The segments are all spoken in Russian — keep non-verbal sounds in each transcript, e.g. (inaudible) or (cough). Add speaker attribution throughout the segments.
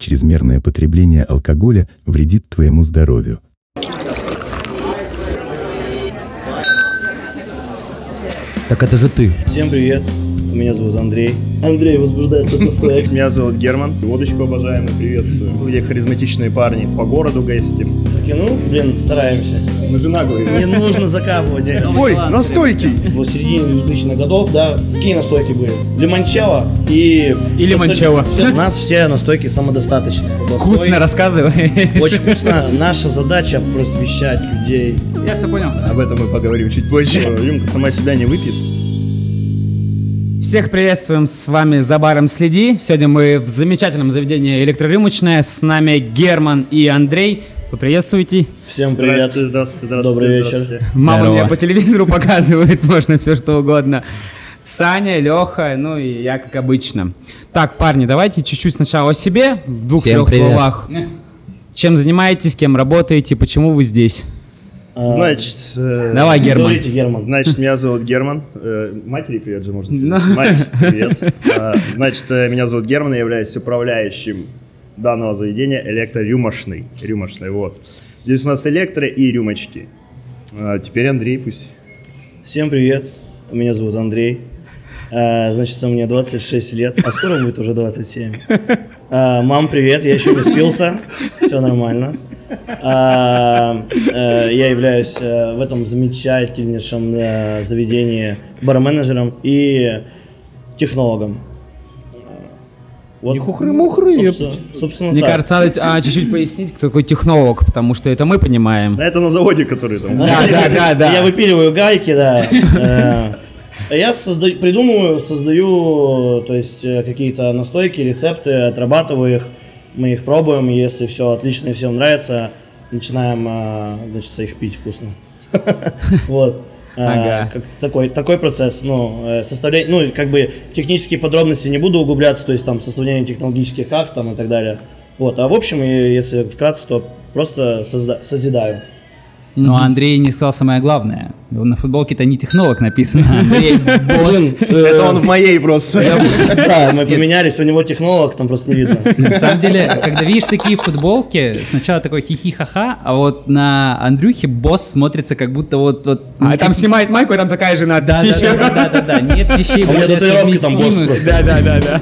Speaker 1: Чрезмерное потребление алкоголя вредит твоему здоровью.
Speaker 2: Так это же ты.
Speaker 3: Всем привет, меня зовут Андрей. Андрей возбуждается постоянно. (laughs)
Speaker 4: Меня зовут Герман. Водочку обожаемый, приветствую. Где харизматичные парни по городу гостим.
Speaker 3: Такие, ну, блин, стараемся.
Speaker 4: Мы же наглые.
Speaker 3: Не нужно закапывать.
Speaker 4: Ой, настойки!
Speaker 3: В середине 2000-х годов, да, какие настойки были? Лимончелло и...
Speaker 2: И лимончелло.
Speaker 3: Все- (laughs) У нас все настойки самодостаточные.
Speaker 2: Вкусно рассказывай.
Speaker 3: Очень (laughs) вкусно. Наша задача просвещать людей.
Speaker 2: Я все понял.
Speaker 4: Об этом мы поговорим чуть позже. Рюмка сама себя не выпьет.
Speaker 2: Всех приветствуем, с вами За баром следи. Сегодня мы в замечательном заведении электрорюмочная. С нами Герман и Андрей. Поприветствуйте.
Speaker 3: Всем привет.
Speaker 4: Здравствуйте, здравствуйте, здравствуйте.
Speaker 3: Добрый вечер.
Speaker 4: здравствуйте.
Speaker 2: Мама
Speaker 5: Здорово.
Speaker 2: меня по телевизору (laughs) показывает, можно все что угодно. Саня, Леха, ну и я, как обычно. Так, парни, давайте чуть-чуть сначала о себе, в двух-трех словах. Чем занимаетесь, кем работаете, почему вы здесь?
Speaker 3: А,
Speaker 4: Значит, э,
Speaker 2: Давай, Герман.
Speaker 3: Говорите, Герман.
Speaker 4: Значит, меня зовут Герман. Э, Матери привет же можно.
Speaker 2: Ну.
Speaker 4: Мать, привет. А, Значит, э, меня зовут Герман, я являюсь управляющим данного заведения электрорюмошный. Рюмошный, вот. Здесь у нас электро и рюмочки. А, Теперь Андрей пусть.
Speaker 3: Всем привет, меня зовут Андрей. А, значит, мне 26 лет, а скоро будет уже 27. А, мам, привет, я еще не спился, все нормально. А, э, я являюсь э, в этом замечательнейшем э, заведении барменеджером и технологом. Вот,
Speaker 2: Не хухры-мухры,
Speaker 3: собственно, собственно
Speaker 2: Мне
Speaker 3: так.
Speaker 2: кажется, надо а, чуть-чуть пояснить, кто такой технолог, потому что это мы понимаем.
Speaker 4: Да это на заводе, который там.
Speaker 2: Да, да, да, (laughs) да.
Speaker 3: Я выпиливаю гайки, да. (laughs) Э, Я создаю, придумываю, создаю, то есть э, какие-то настойки, рецепты, отрабатываю их, мы их пробуем, если все отлично и всем нравится, начинаем, э, значит, их пить вкусно. (laughs) Вот. Э,
Speaker 2: Ага.
Speaker 3: как такой, такой процесс, ну, э, составление, ну, как бы технические подробности не буду углубляться, то есть там составление технологических акт там и так далее. Вот, а в общем, если вкратце, то просто созда- созидаю.
Speaker 5: Но Андрей не сказал самое главное. На футболке-то не технолог написано. (laughs) Андрей босс.
Speaker 4: Это он в моей просто.
Speaker 3: Да, (laughs) мы поменялись, у него технолог, там просто не видно. (laughs)
Speaker 5: На самом деле, когда видишь такие футболки, сначала такой хихи-ха-ха, а вот на Андрюхе босс смотрится как будто вот... вот
Speaker 2: А там снимает майку, и там такая же надпись
Speaker 5: да, да,
Speaker 2: еще.
Speaker 5: да, да, да, да, нет вещей
Speaker 3: А у меня
Speaker 5: более
Speaker 3: татуировки там босс
Speaker 5: совместимых.
Speaker 3: просто.
Speaker 2: Да, да, да, да.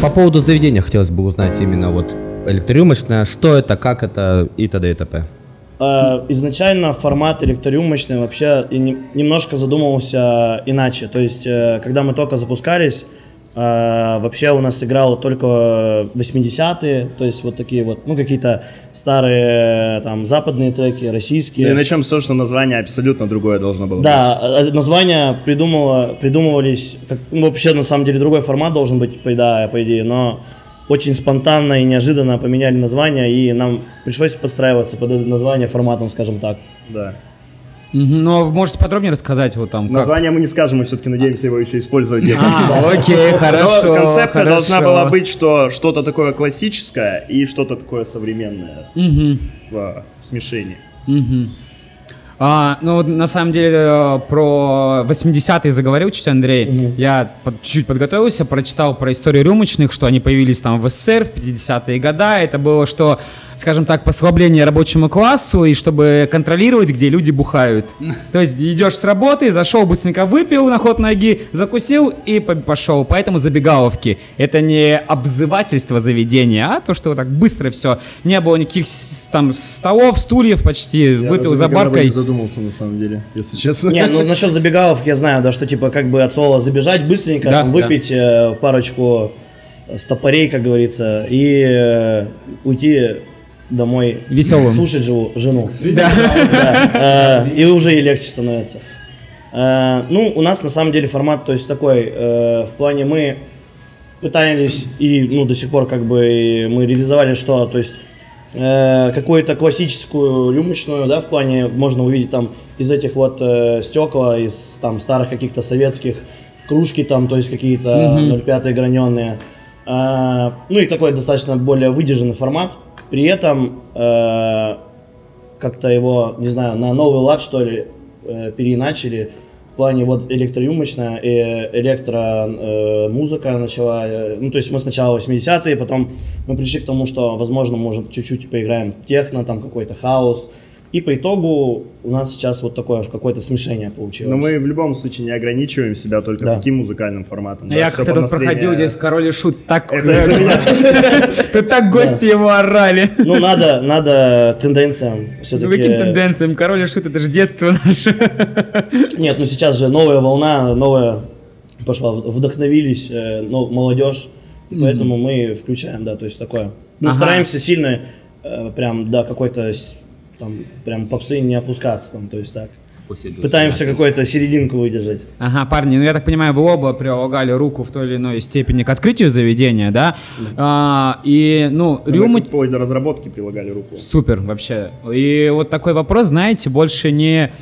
Speaker 6: По поводу заведения хотелось бы узнать именно вот электрорюмочная, что это, как это и т.д. и т.п.
Speaker 3: А, Изначально формат электрорюмочный вообще немножко задумывался иначе. То есть, э, когда мы только запускались, э, вообще у нас играло только 80-е, то есть вот такие вот, ну какие-то старые там западные треки, российские.
Speaker 4: Ну И начнем с того, что название абсолютно другое должно было быть.
Speaker 3: Да, а- а названия придумала, придумывались, как, ну, вообще на самом деле другой формат должен быть, по, да, по идее, но очень спонтанно и неожиданно поменяли название, и нам пришлось подстраиваться под это название форматом, скажем так.
Speaker 4: Да.
Speaker 2: Но можете подробнее рассказать вот там как?
Speaker 4: Название мы не скажем, мы все-таки надеемся его еще использовать где-то. (laughs)
Speaker 2: А, окей, хорошо.
Speaker 4: Но концепция должна
Speaker 2: хорошо.
Speaker 4: была быть, что что-то такое классическое и что-то такое современное в, в смешении.
Speaker 2: А, ну, вот на самом деле, э, про 80-е заговорил чуть Андрей. Я под- чуть-чуть подготовился, прочитал про историю рюмочных, что они появились там в СССР в 50-е годы. Это было, что, скажем так, послабление рабочему классу, и чтобы контролировать, где люди бухают. (laughs) То есть идешь с работы, зашел, быстренько выпил на ход ноги, закусил и по- пошел. Поэтому забегаловки. Это не обзывательство заведения, а то, что вот так быстро все. Не было никаких там столов, стульев почти. выпил за баркой.
Speaker 4: Задумался на самом деле, если честно.
Speaker 3: Не, ну (laughs) насчет забегаловки я знаю, да, что типа как бы от слова забежать быстренько,
Speaker 2: Да,
Speaker 3: там,
Speaker 2: да.
Speaker 3: выпить э, парочку стопорей, как говорится, и э, уйти домой.
Speaker 2: Весёлым.
Speaker 3: Слушать живу, жену.
Speaker 2: Да. (laughs)
Speaker 3: Да, э, и уже и легче становится. Э, Ну, у нас на самом деле формат, то есть такой, э, в плане мы пытались и, ну, до сих пор как бы мы реализовали что, то есть э, какую-то классическую рюмочную, да, в плане можно увидеть там из этих вот э, стекла, из там старых каких-то советских кружки там, то есть какие-то 0,5 граненые. А, ну и такой достаточно более выдержанный формат. При этом э, как-то его, не знаю, на новый лад, что ли, э, переиначили в плане вот электрорюмочная и электро э, начала, э, ну то есть мы сначала 80-е, потом мы пришли к тому, что возможно может чуть-чуть поиграем техно, там какой-то хаос, и по итогу у нас сейчас вот такое какое-то смешение получилось.
Speaker 4: Но мы в любом случае не ограничиваем себя только
Speaker 3: Да.
Speaker 4: таким музыкальным форматом. да,
Speaker 2: Я как-то тут проходил здесь король и шут, так, (laughs) тут так гости его орали.
Speaker 3: Ну надо, надо тенденциям все-таки.
Speaker 2: Ну, каким тенденциям? Король и шут, это же детство наше. (laughs)
Speaker 3: Нет, ну сейчас же новая волна, новая пошла, вдохновились, ну, молодежь, и поэтому мы включаем, да, то есть такое. Ну,
Speaker 2: Ага.
Speaker 3: стараемся сильно, э, прям, до какой-то, там, прям попсы не опускаться, там, то есть так. Пытаемся какую-то серединку выдержать.
Speaker 2: Ага, парни, ну я так понимаю, вы оба прилагали руку в той или иной степени к открытию заведения, да? А, и, ну,
Speaker 4: Мы
Speaker 2: рюмоч...
Speaker 4: вплоть до разработки прилагали руку.
Speaker 2: Супер, вообще. И вот такой вопрос, знаете, больше не,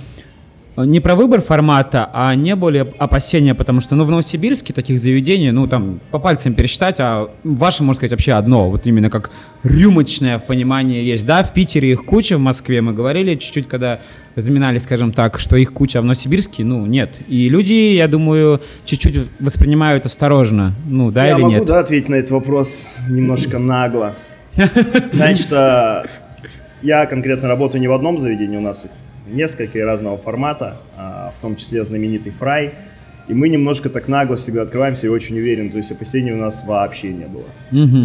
Speaker 2: не про выбор формата, а не более опасения, потому что, ну, в Новосибирске таких заведений, ну, там, по пальцам пересчитать, а ваше, можно сказать, вообще одно, вот именно как рюмочное в понимании есть, да, в Питере их куча, в Москве мы говорили чуть-чуть, когда разминали, скажем так, что их куча, а в Новосибирске, ну, нет. И люди, я думаю, чуть-чуть воспринимают осторожно, ну, да
Speaker 4: Я
Speaker 2: или
Speaker 4: могу,
Speaker 2: нет?
Speaker 4: да, ответить на этот вопрос немножко нагло. (laughs) Значит, а, я конкретно работаю не в одном заведении, у нас их несколько разного формата, а, в том числе знаменитый фрай. И мы немножко так нагло всегда открываемся и очень уверен, то есть опасений у нас вообще не было.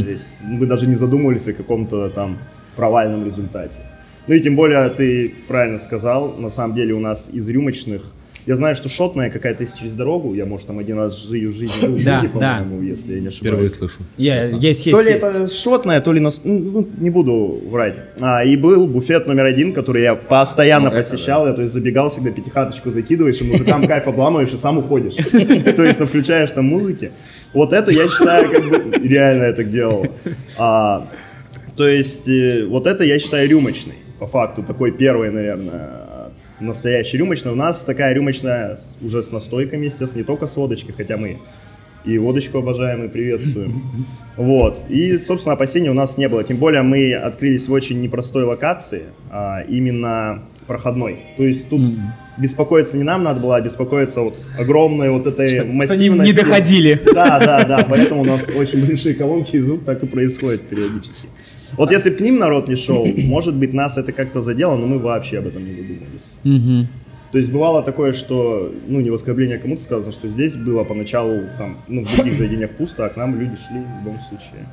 Speaker 4: То есть мы даже не задумывались о каком-то там провальном результате. Ну и тем более ты правильно сказал, на самом деле у нас из рюмочных я знаю, что шотная какая-то есть через дорогу. Я, может, там один раз жи- в жизни был
Speaker 2: Да,
Speaker 4: Жиге,
Speaker 2: да.
Speaker 4: по-моему, если я не ошибаюсь.
Speaker 6: Впервые слышу.
Speaker 2: Я- есть, есть,
Speaker 4: То ли
Speaker 2: есть.
Speaker 4: это шотная, то ли нас... ну, ну, не буду врать. А, и был буфет номер один, который я постоянно посещал. Я, то есть, забегал всегда, пятихаточку закидываешь, и мужикам (laughs) кайф обламываешь, и сам уходишь. То есть, ну, включаешь там музыки. Вот это, я считаю, как бы реально я так делал. А, То есть, э, вот это, я считаю, рюмочный. По факту, такой первый, наверное, настоящий рюмочный. У нас такая рюмочная уже с настойками, естественно, не только с водочкой, хотя мы и водочку обожаем и приветствуем. (laughs) Вот. И, собственно, опасений у нас не было. Тем более мы открылись в очень непростой локации, а именно проходной. То есть тут беспокоиться не нам надо было, а беспокоиться вот огромной вот этой
Speaker 2: Что- что
Speaker 4: массивности.
Speaker 2: не доходили.
Speaker 4: Да, да, да. Поэтому у нас очень (laughs) большие колонки и звук так и происходит периодически. Вот если бы к ним народ не шел, (clears throat) может быть, нас это как-то задело, но мы вообще об этом не задумывались. То есть бывало такое, что, ну, не в оскорбление кому-то сказано, что здесь было поначалу, там, ну, в других заведениях пусто, а к нам люди шли в любом случае.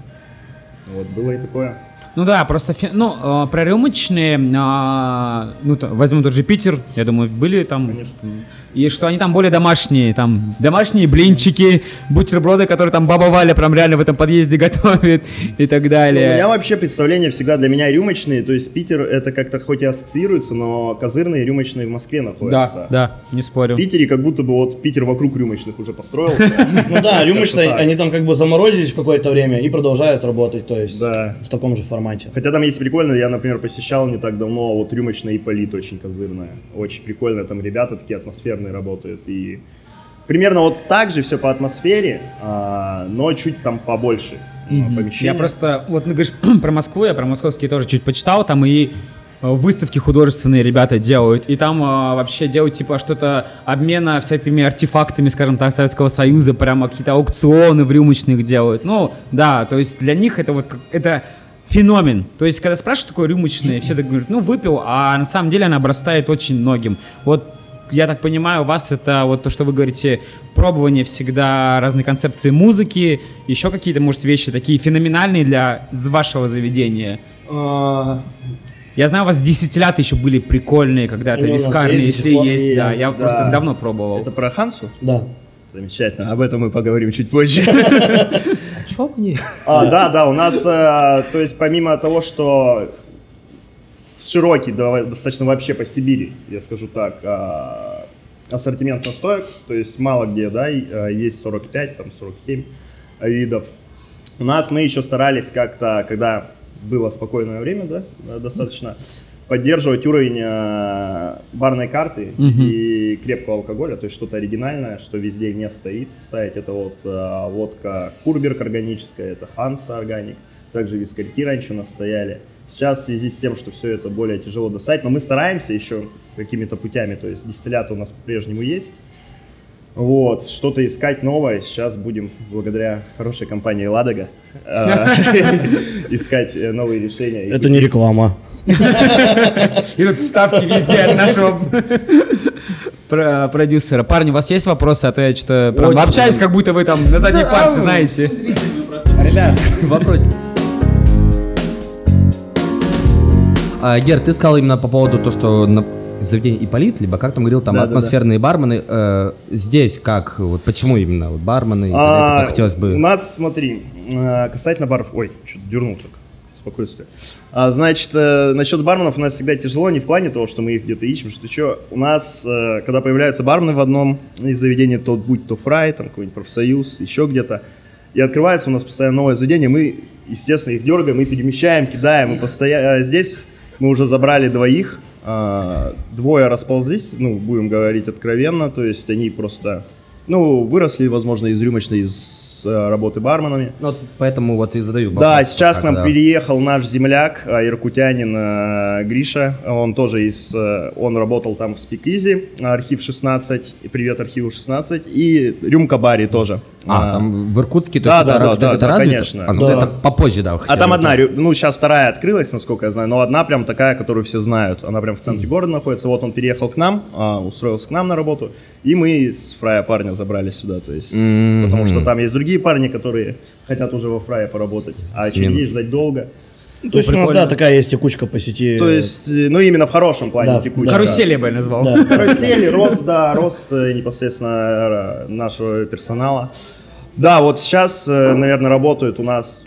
Speaker 4: Вот, было и такое.
Speaker 2: Ну да, просто, фи- ну, э, про рюмочные, а, ну, то- возьмем тот же Питер, я думаю, были там, м, и что они там более домашние, там, домашние блинчики, бутерброды, которые там баба Валя прям реально в этом подъезде (laughs) готовит и так
Speaker 4: Ну, у
Speaker 2: далее.
Speaker 4: меня вообще представление всегда для меня рюмочные, то есть Питер это как-то хоть и ассоциируется, но козырные рюмочные в Москве находятся.
Speaker 2: Да, да, не спорю.
Speaker 4: В Питере как будто бы вот Питер вокруг рюмочных уже построился. (laughs)
Speaker 3: Ну да, рюмочные, они там как бы заморозились в какое-то время и продолжают работать, то есть в таком же формате.
Speaker 4: Хотя там есть прикольно, я, например, посещал не так давно, вот рюмочная Ипполит очень козырная. Очень прикольно, там ребята такие атмосферные работают. И примерно вот так же все по атмосфере, а, но чуть там побольше а, помещения.
Speaker 2: Я просто, вот, ну, говоришь, (clears throat) про Москву, я про московские тоже чуть почитал, там и э, выставки художественные ребята делают, и там э, вообще делают, типа, что-то обмена всякими артефактами, скажем так, Советского Союза, прямо какие-то аукционы в рюмочных делают. Ну, да, то есть для них это вот, это феномен. То есть, когда спрашивают такое рюмочное, все так говорят, ну, выпил, а на самом деле она обрастает очень многим. Вот я так понимаю, у вас это вот то, что вы говорите, пробование всегда разной концепции музыки, еще какие-то, может, вещи такие феноменальные для вашего заведения.
Speaker 4: А,
Speaker 2: Я знаю, у вас десятилята еще были прикольные, когда-то вискарные,
Speaker 3: есть,
Speaker 2: если
Speaker 3: пор
Speaker 2: есть, да,
Speaker 4: есть,
Speaker 2: я
Speaker 4: да.
Speaker 2: просто давно пробовал.
Speaker 4: Это про Хансу?
Speaker 3: Да.
Speaker 4: Замечательно, об этом мы поговорим чуть позже. (laughs)
Speaker 6: Мне?
Speaker 4: А, да, да, у нас, э, то есть помимо того, что широкий, достаточно вообще по Сибири, я скажу так, а, ассортимент настоек, то есть мало где, да, а, есть 45, там 47 видов. У нас мы еще старались как-то, когда было спокойное время, да, достаточно, поддерживать уровень э, барной карты и крепкого алкоголя, то есть что-то оригинальное, что везде не стоит. Ставить это вот э, водка Курберг органическая, это Ханса органик, также вискарьки раньше у нас стояли. Сейчас в связи с тем, что все это более тяжело достать, но мы стараемся еще какими-то путями, то есть дистилляты у нас по-прежнему есть, Вот, что-то искать новое сейчас будем, благодаря хорошей компании «Ладога», э, (laughs) искать э, новые решения.
Speaker 3: Это не реклама.
Speaker 2: И тут вставки везде от нашего про- продюсера. Парни, у вас есть вопросы? А то я что-то прям общаюсь, как будто вы там на задней парте, знаете.
Speaker 6: Ребят, вопрос. А, Гер, ты сказал именно по поводу то, что на заведение Иполит, либо как там говорил, там
Speaker 4: Да-да-да.
Speaker 6: атмосферные бармены. Э, здесь как, вот почему именно вот бармены?
Speaker 4: А,
Speaker 6: хотелось бы.
Speaker 4: У нас, смотри, э, касательно баров... Ой, что-то дернул так. Спокойствие. А, значит, э, насчет барменов у нас всегда тяжело, не в плане того, что мы их где-то ищем, что что. У нас, э, когда появляются бармены в одном из заведений, то будь то фрай, там какой-нибудь профсоюз, еще где-то, и открывается у нас постоянно новое заведение, мы, естественно, их дергаем, мы перемещаем, кидаем, и постоянно... Здесь мы уже забрали двоих, а, двое расползлись, ну, будем говорить откровенно, то есть они просто, ну, выросли, возможно, из рюмочной, из э, работы барменами.
Speaker 6: Ну, вот поэтому вот и задаю
Speaker 4: Да,
Speaker 6: вопрос,
Speaker 4: сейчас
Speaker 6: как,
Speaker 4: к нам
Speaker 6: да.
Speaker 4: переехал наш земляк, а, иркутянин э, Гриша. Он тоже из... э, Он работал там в Спикизи, архив 16. И привет архиву 16. И Рюмка Бари тоже.
Speaker 6: А, там в Иркутске, то
Speaker 4: Да,
Speaker 6: есть
Speaker 4: да,
Speaker 6: это,
Speaker 4: да,
Speaker 6: это
Speaker 4: да,
Speaker 6: развито?
Speaker 4: конечно.
Speaker 6: А, ну,
Speaker 3: Да.
Speaker 6: это попозже, да.
Speaker 4: А там одна, ну, сейчас вторая открылась, насколько я знаю, но одна прям такая, которую все знают. Она прям в центре города находится. Вот он переехал к нам, а, устроился к нам на работу, и мы с фрая парня забрали сюда, то есть,
Speaker 6: Мгм.
Speaker 4: потому что там есть другие парни, которые хотят уже во фрае поработать, а
Speaker 6: Смену.
Speaker 4: очередей ждать долго.
Speaker 3: То есть у нас, да, такая есть текучка по сети.
Speaker 4: То есть, э, ну, именно в хорошем плане
Speaker 3: Да,
Speaker 4: текучка.
Speaker 2: Карусель я бы назвал.
Speaker 3: Да.
Speaker 4: Карусель, рост, да, рост э, непосредственно э, нашего персонала. Да, вот сейчас, наверное, работают у нас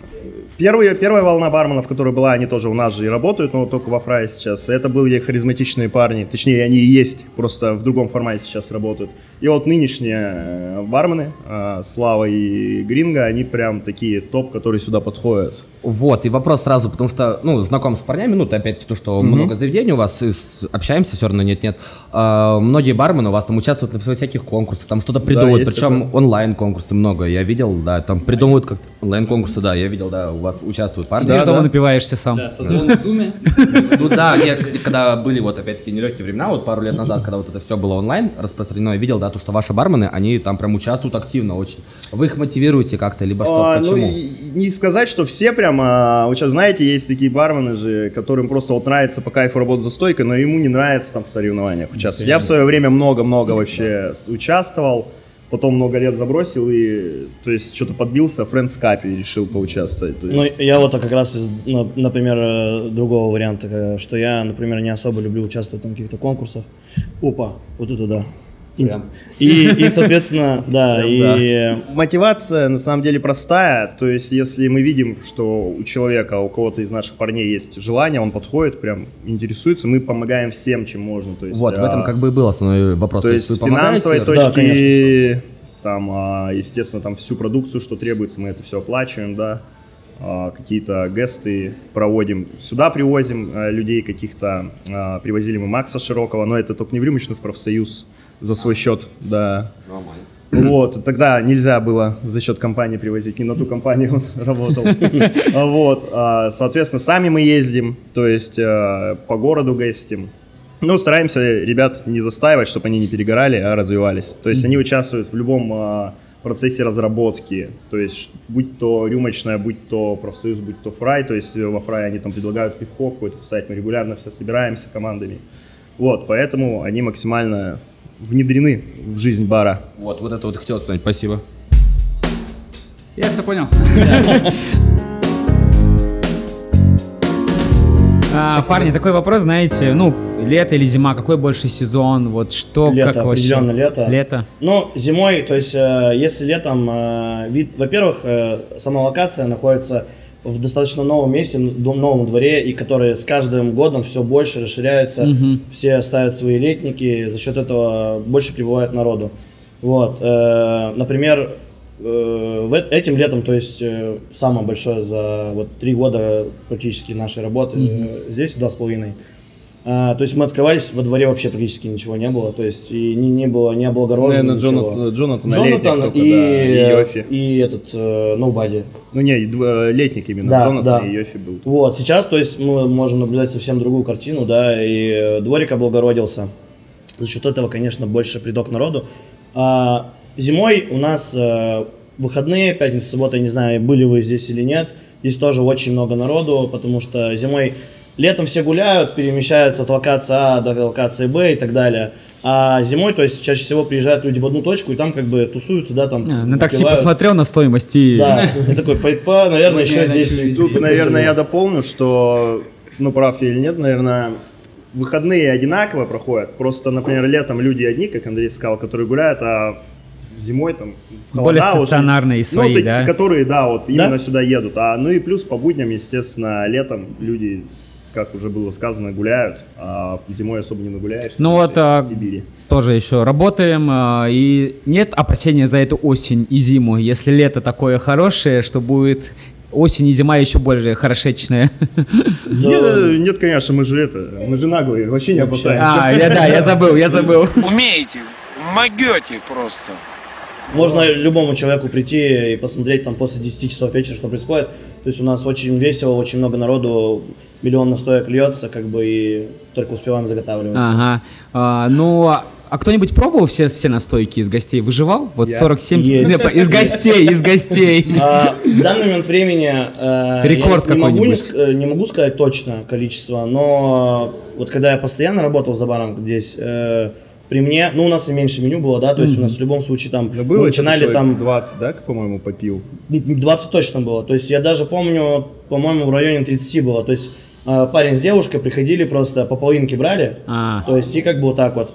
Speaker 4: Первые, первая волна барменов, которая была, они тоже у нас же и работают, но только во фрае сейчас. Это были харизматичные парни, точнее, они и есть, просто в другом формате сейчас работают. И вот нынешние э, бармены, э, Слава и Гринго, они прям такие топ, которые сюда подходят.
Speaker 6: Вот, и вопрос сразу, потому что, ну, знаком с парнями, ну, опять-таки то, что много заведений у вас, и с- общаемся все равно, нет-нет. А, многие бармены у вас там участвуют на всяких конкурсах, там что-то придумывают,
Speaker 4: есть
Speaker 6: причем онлайн-конкурсы много, я видел, да, там придумывают как онлайн-конкурсы, да, я видел, да, вас участвуют парни.
Speaker 2: Смотри, что напиваешься сам.
Speaker 5: Да, созвон в зуме. (laughs)
Speaker 6: Ну да, я, когда были вот опять-таки нелегкие времена, вот пару лет назад, когда вот это все было онлайн распространено, я видел, да, то, что ваши бармены, они там прям участвуют активно очень. Вы их мотивируете как-то, либо что,
Speaker 4: А, ну,
Speaker 6: почему?
Speaker 4: не сказать, что все прям, а, вот сейчас, знаете, есть такие бармены же, которым просто вот нравится по кайфу работать за стойкой, но ему не нравится там в соревнованиях участвовать. Я в свое время много-много вообще участвовал, потом много лет забросил и, то есть, что-то подбился, в и решил поучаствовать. то есть.
Speaker 3: Ну, я вот как раз из, например, э, другого варианта, э, что я, например, не особо люблю участвовать в каких-то конкурсах. Опа, вот это да. И, и, (laughs) и, соответственно, да, и
Speaker 4: Мотивация на самом деле простая, то есть если мы видим, что у человека, у кого-то из наших парней есть желание, он подходит, прям интересуется, мы помогаем всем, чем можно. То есть,
Speaker 6: Вот, в этом
Speaker 4: а,
Speaker 6: как бы и был основной вопрос.
Speaker 4: То есть с финансовой
Speaker 3: Да,
Speaker 4: точки,
Speaker 3: конечно.
Speaker 4: там, а, естественно, там всю продукцию, что требуется, мы это все оплачиваем, да. А, Какие-то гесты проводим. Сюда привозим а, людей каких-то. а, Привозили мы Макса Широкого, но это только не в рюмочную, в профсоюз за свой счет, да. Вот, тогда нельзя было за счет компании привозить, не на ту компанию он (laughs) работал. А, Вот, а, соответственно, сами мы ездим, то есть э, по городу гостим. Ну, стараемся ребят не застаивать, чтобы они не перегорали, а развивались. То есть они участвуют в любом а, процессе разработки. То есть, будь то рюмочная, будь то профсоюз, будь то фрай. То есть во фрай они там предлагают пивко какое-то писать. Мы регулярно все собираемся командами. Вот, поэтому они максимально внедрены в жизнь бара.
Speaker 6: Вот, вот это вот хотел сказать, спасибо.
Speaker 5: Я все понял. (laughs)
Speaker 2: А, парни, такой вопрос, знаете, ну, лето или зима, какой больше сезон, вот что,
Speaker 3: Лето,
Speaker 2: как вообще?
Speaker 3: определенно лето.
Speaker 2: Лето.
Speaker 3: Ну, зимой, то есть, э, если летом, э, вид, во-первых, э, сама локация находится в достаточно новом месте, дом- новом дворе, и который с каждым годом все больше расширяется, все ставят свои летники, за счет этого больше прибывает народу. Вот, э, например, э, в эт- этим летом, то есть э, самое большое за вот три года практически нашей работы э, здесь два с половиной. А, то есть мы открывались, во дворе вообще практически ничего не было, то есть и не, не было не облагорожено
Speaker 4: Наверное,
Speaker 3: ничего.
Speaker 4: Джонатан, Джонатан,
Speaker 3: Джонатан
Speaker 4: Летник только,
Speaker 3: и,
Speaker 4: да, и Йофи.
Speaker 3: и этот э, Nobody.
Speaker 4: Ну не, дв- летник именно,
Speaker 3: Да,
Speaker 4: Джонатан
Speaker 3: да.
Speaker 4: и Йофи был.
Speaker 3: Вот, сейчас, то есть мы можем наблюдать совсем другую картину, да, и э, дворик облагородился. За счет этого, конечно, больше придок народу. А зимой у нас э, выходные, пятница, суббота, я не знаю, были вы здесь или нет. Здесь тоже очень много народу, потому что зимой, летом все гуляют, перемещаются от локации А до локации Б и так далее. А зимой, то есть чаще всего приезжают люди в одну точку и там как бы тусуются, да, там.
Speaker 2: А, На такси посмотрел на стоимость и...
Speaker 3: Да, и такой, по, наверное, еще
Speaker 5: я
Speaker 3: здесь.
Speaker 4: Тут, наверное, я дополню, что, ну, прав я или нет, наверное, выходные одинаково проходят. Просто, например, летом люди одни, как Андрей сказал, которые гуляют, а зимой там в
Speaker 2: Более
Speaker 4: холода уже-
Speaker 2: стационарные свои,
Speaker 4: ну,
Speaker 2: да?
Speaker 4: которые, да, вот именно
Speaker 3: Да?
Speaker 4: сюда едут. А, ну и плюс по будням, естественно, летом люди, как уже было сказано, гуляют, а зимой особо не нагуляешься.
Speaker 2: Ну вот,
Speaker 4: в
Speaker 2: а,
Speaker 4: Сибири.
Speaker 2: Тоже еще работаем, а, и нет опасения за эту осень и зиму, если лето такое хорошее, что будет осень и зима еще более хорошечная. (laughs)
Speaker 4: Нет, нет, конечно, мы же это, мы же наглые, вообще не опасаемся.
Speaker 2: А, я, да, я забыл, я забыл. (laughs)
Speaker 7: Умеете, могете просто.
Speaker 3: Можно любому человеку прийти и посмотреть там после 10 часов вечера, что происходит. То есть у нас очень весело, очень много народу, миллион настоек льется, как бы, и только успеваем заготавливать.
Speaker 2: Ага. А, ну, а кто-нибудь пробовал все, все настойки из гостей? Выживал? Вот
Speaker 4: Я.
Speaker 2: 47...
Speaker 3: Есть.
Speaker 2: Нет, Из гостей, из гостей.
Speaker 3: А, в данный момент времени э,
Speaker 2: Рекорд
Speaker 3: я не могу, не, э, не могу сказать точно количество, но вот когда я постоянно работал за баром здесь, э, при мне, ну у нас и меньше меню было, да, то есть у нас в любом случае там
Speaker 4: Ну, было что-то
Speaker 3: начинали там
Speaker 4: 20, да, по-моему, попил.
Speaker 3: 20 точно было. То есть я даже помню, по-моему, в районе 30 было. То есть э, парень с девушкой приходили просто по половинке брали.
Speaker 2: А.
Speaker 3: То есть и как бы вот так вот.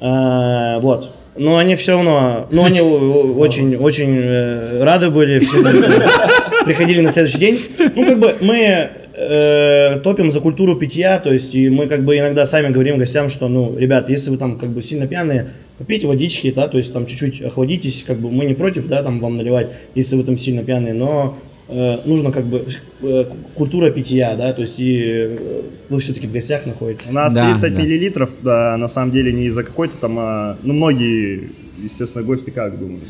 Speaker 3: Э, вот. Но они все равно, ну они очень, очень э, рады были, (laughs) приходили на следующий день. Ну как бы мы э, топим за культуру питья, то есть и мы как бы иногда сами говорим гостям, что, ну, ребят, если вы там как бы сильно пьяные, попейте водички, да, то есть там чуть-чуть охладитесь, как бы мы не против, да, там вам наливать, если вы там сильно пьяные, но э, нужно как бы э, культура питья, да, то есть и э, вы все-таки в гостях находитесь.
Speaker 4: У нас
Speaker 2: Да,
Speaker 4: 30
Speaker 2: да.
Speaker 4: миллилитров, да, на самом деле не из-за какой-то там, а, ну, многие, естественно, гости как думают?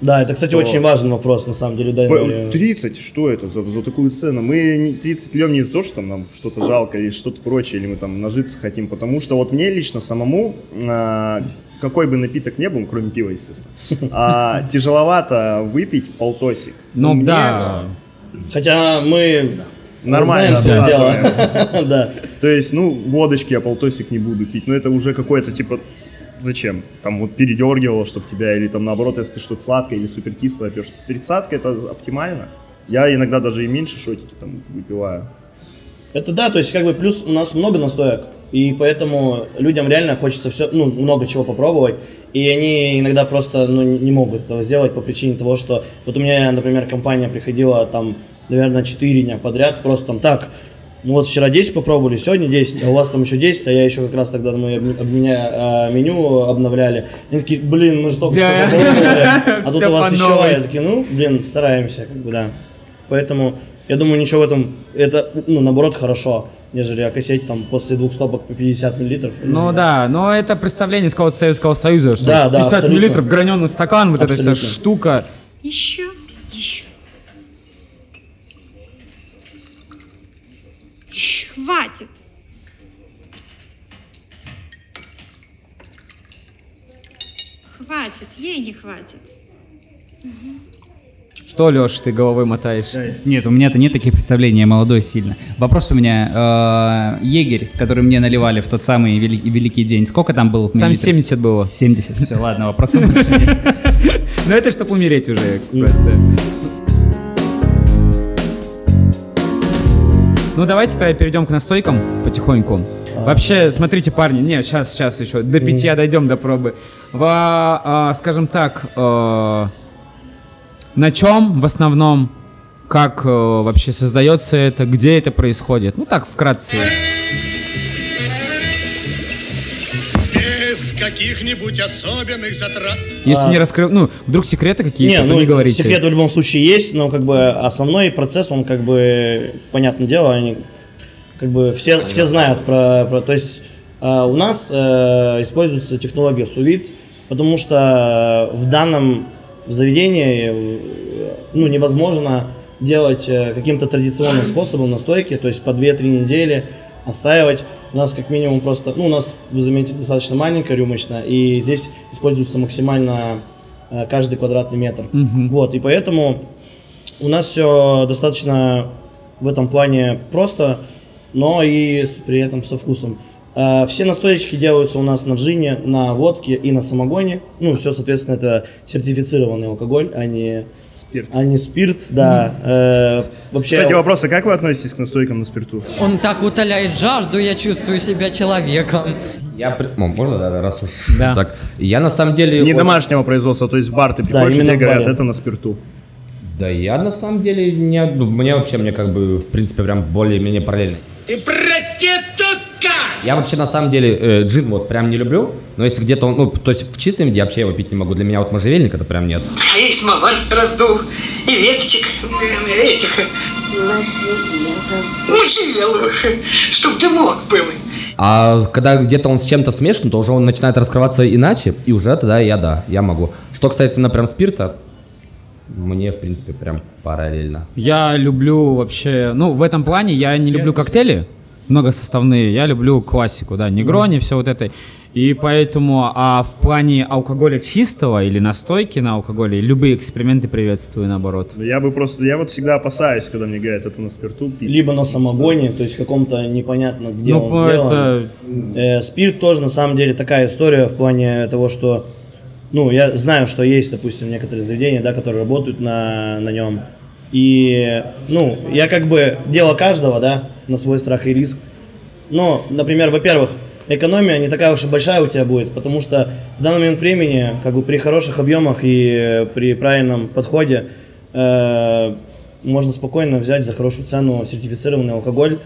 Speaker 3: Да, это, кстати, очень важный вопрос, на самом деле, да.
Speaker 4: П-
Speaker 3: э,
Speaker 4: 30, что это за, за такую цену? Мы не- 30 льем не из-за того, что там нам что-то жалко или что-то прочее, или мы там нажиться хотим, потому что вот мне лично самому, а, какой бы напиток не был, кроме пива, естественно, а, тяжеловато выпить полтосик.
Speaker 2: Ну
Speaker 4: мне
Speaker 2: да.
Speaker 3: Хотя мы
Speaker 4: Нормально
Speaker 3: знаем свое дело. (laughs) Да.
Speaker 4: То есть, ну, водочки я полтосик не буду пить, но это уже какое-то типа зачем? Там вот передергивало, чтобы тебя, или там наоборот, если ты что-то сладкое или супер кислое пьешь. Тридцатка это оптимально. Я иногда даже и меньше шотики там выпиваю.
Speaker 3: Это да, то есть как бы плюс у нас много настоек, и поэтому людям реально хочется все, ну, много чего попробовать, и они иногда просто, ну, не могут этого сделать по причине того, что вот у меня, например, компания приходила там, наверное, 4 дня подряд, просто там так, ну вот вчера 10 попробовали, сегодня 10, а у вас там еще 10, а я еще как раз тогда мы меня а, меню обновляли. Они такие, блин, мы же только что
Speaker 2: Да.
Speaker 3: попробовали, (laughs) а тут у вас еще, я такие, ну, блин, стараемся, как бы, да. Поэтому, я думаю, ничего в этом, это, ну, наоборот, хорошо, нежели окосеть там после двух стопок по 50 миллилитров.
Speaker 2: Ну да, но это представление из какого-то Советского Союза, что
Speaker 3: Да, да,
Speaker 2: 50
Speaker 3: абсолютно.
Speaker 2: миллилитров граненый стакан, вот эта вся
Speaker 3: Абсолютно.
Speaker 2: штука.
Speaker 8: Еще, еще. Хватит. Хватит, ей не хватит.
Speaker 2: Что, Леш, ты головой мотаешь?
Speaker 5: Нет, у меня-то нет таких представлений, я молодой сильно. Вопрос у меня. э, егерь, который мне наливали в тот самый вели- великий день, сколько там было?
Speaker 2: Там
Speaker 5: миллилитров?
Speaker 2: 70 было.
Speaker 5: 70, все, ладно, вопросов больше (laughs) нет.
Speaker 2: Ну это чтобы умереть уже просто. Ну давайте тогда перейдем к настойкам потихоньку. Вообще, смотрите, парни, не, сейчас, сейчас еще до питья дойдем до пробы. Во, а, скажем так, э, на чем в основном, как э, вообще создается это, где это происходит? Ну так, вкратце.
Speaker 9: Каких-нибудь особенных затрат.
Speaker 2: Если не раскрыл, ну, вдруг секреты какие-то,
Speaker 3: ну,
Speaker 2: не говорите.
Speaker 3: секрет в любом случае есть, но как бы основной процесс, он как бы, понятное дело, они как бы все, все знают про, про- то есть э, у нас э, используется технология сувид, потому что в данном заведении ну, невозможно делать э, каким-то традиционным способом настойки, то есть по 2-3 недели отстаивать. У нас как минимум просто, ну, у нас, вы заметили, достаточно маленькая рюмочная, и здесь используется максимально э, каждый квадратный метр. Вот, и поэтому у нас все достаточно в этом плане просто, но и при этом со вкусом. Э, Все настоечки делаются у нас на джине, на водке и на самогоне. Ну, все, соответственно, это сертифицированный алкоголь, а не,
Speaker 4: Спирт.
Speaker 3: а не спирт, да. Э, Вообще,
Speaker 4: Кстати, вопрос, а как вы относитесь к настойкам на спирту?
Speaker 10: Он так утоляет жажду, я чувствую себя человеком.
Speaker 6: Я, при- М, можно, да, раз уж
Speaker 2: Да. (laughs)
Speaker 6: так. Я на самом деле...
Speaker 4: Не
Speaker 6: вот-
Speaker 4: домашнего производства, то есть в бар ты приходишь, и
Speaker 3: именно
Speaker 4: тебе
Speaker 3: в
Speaker 4: говорят,
Speaker 3: баре.
Speaker 4: это на спирту.
Speaker 6: Да я на самом деле не... ну, мне вообще, мне как бы, в принципе, прям более-менее параллельно.
Speaker 9: Ты проститутка!
Speaker 6: Я вообще на самом деле э, джин вот прям не люблю, но если где-то он, ну, то есть в чистом виде вообще его пить не могу. Для меня вот можжевельник это прям нет.
Speaker 9: А я и самовар раздул, и веточек э, этих, можжевеловых, чтоб дымок был.
Speaker 6: А когда где-то он с чем-то смешан, то уже он начинает раскрываться иначе, и уже тогда я да, я могу. Что касается именно прям спирта, мне, в принципе, прям параллельно.
Speaker 2: Я люблю вообще, ну, в этом плане я не люблю коктейли многосоставные, я люблю классику, да, негрони, все вот это. И поэтому, а в плане алкоголя чистого или настойки на алкоголе, любые эксперименты приветствую, наоборот.
Speaker 4: Ну, Я бы просто, я вот всегда опасаюсь, когда мне говорят, это на спирту пить.
Speaker 3: либо на самогоне, то есть каком-то непонятно, где
Speaker 2: Ну,
Speaker 3: он
Speaker 2: по-
Speaker 3: сделан.
Speaker 2: это-
Speaker 3: Э, спирт тоже на самом деле такая история в плане того, что, ну, я знаю, что есть, допустим, некоторые заведения, да, которые работают на, на нем. И, ну, я как бы дело каждого, да, на свой страх и риск. Но, например, во-первых, экономия не такая уж и большая у тебя будет, потому что в данный момент времени, как бы при хороших объемах и э, при правильном подходе, э, можно спокойно взять за хорошую цену сертифицированный алкоголь.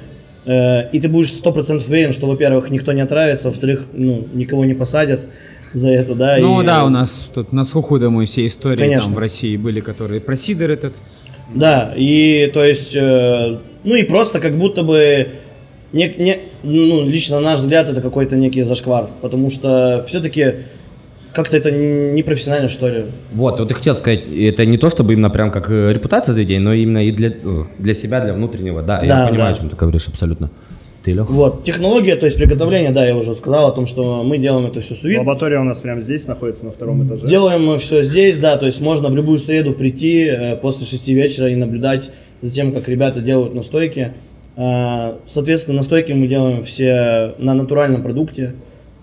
Speaker 3: Э, и ты будешь 100% уверен, что, во-первых, никто не отравится, во-вторых, ну, никого не посадят за это, да.
Speaker 2: Ну
Speaker 3: и-
Speaker 2: да, у нас тут на слуху, думаю, все истории
Speaker 3: Конечно.
Speaker 2: там в России были, которые про сидор этот.
Speaker 3: Да, и то есть, э, ну и просто как будто бы, не, не, ну, лично на наш взгляд, это какой-то некий зашквар, потому что все-таки как-то это не- непрофессионально, что ли.
Speaker 6: Вот, вот я хотел сказать, это не то, чтобы именно прям как э, репутация заведения, но именно и для, э, для себя, для внутреннего, да,
Speaker 3: Да,
Speaker 6: я понимаю,
Speaker 3: да.
Speaker 6: о чем ты говоришь абсолютно. Ты, Лех?
Speaker 3: Вот, технология, то есть приготовление, да, я уже сказал о том, что мы делаем это все сувид.
Speaker 4: Лаборатория у нас прямо здесь находится, на втором этаже.
Speaker 3: Делаем мы все здесь, да, то есть можно в любую среду прийти э, после шести вечера и наблюдать за тем, как ребята делают настойки. Э, соответственно, настойки мы делаем все на натуральном продукте,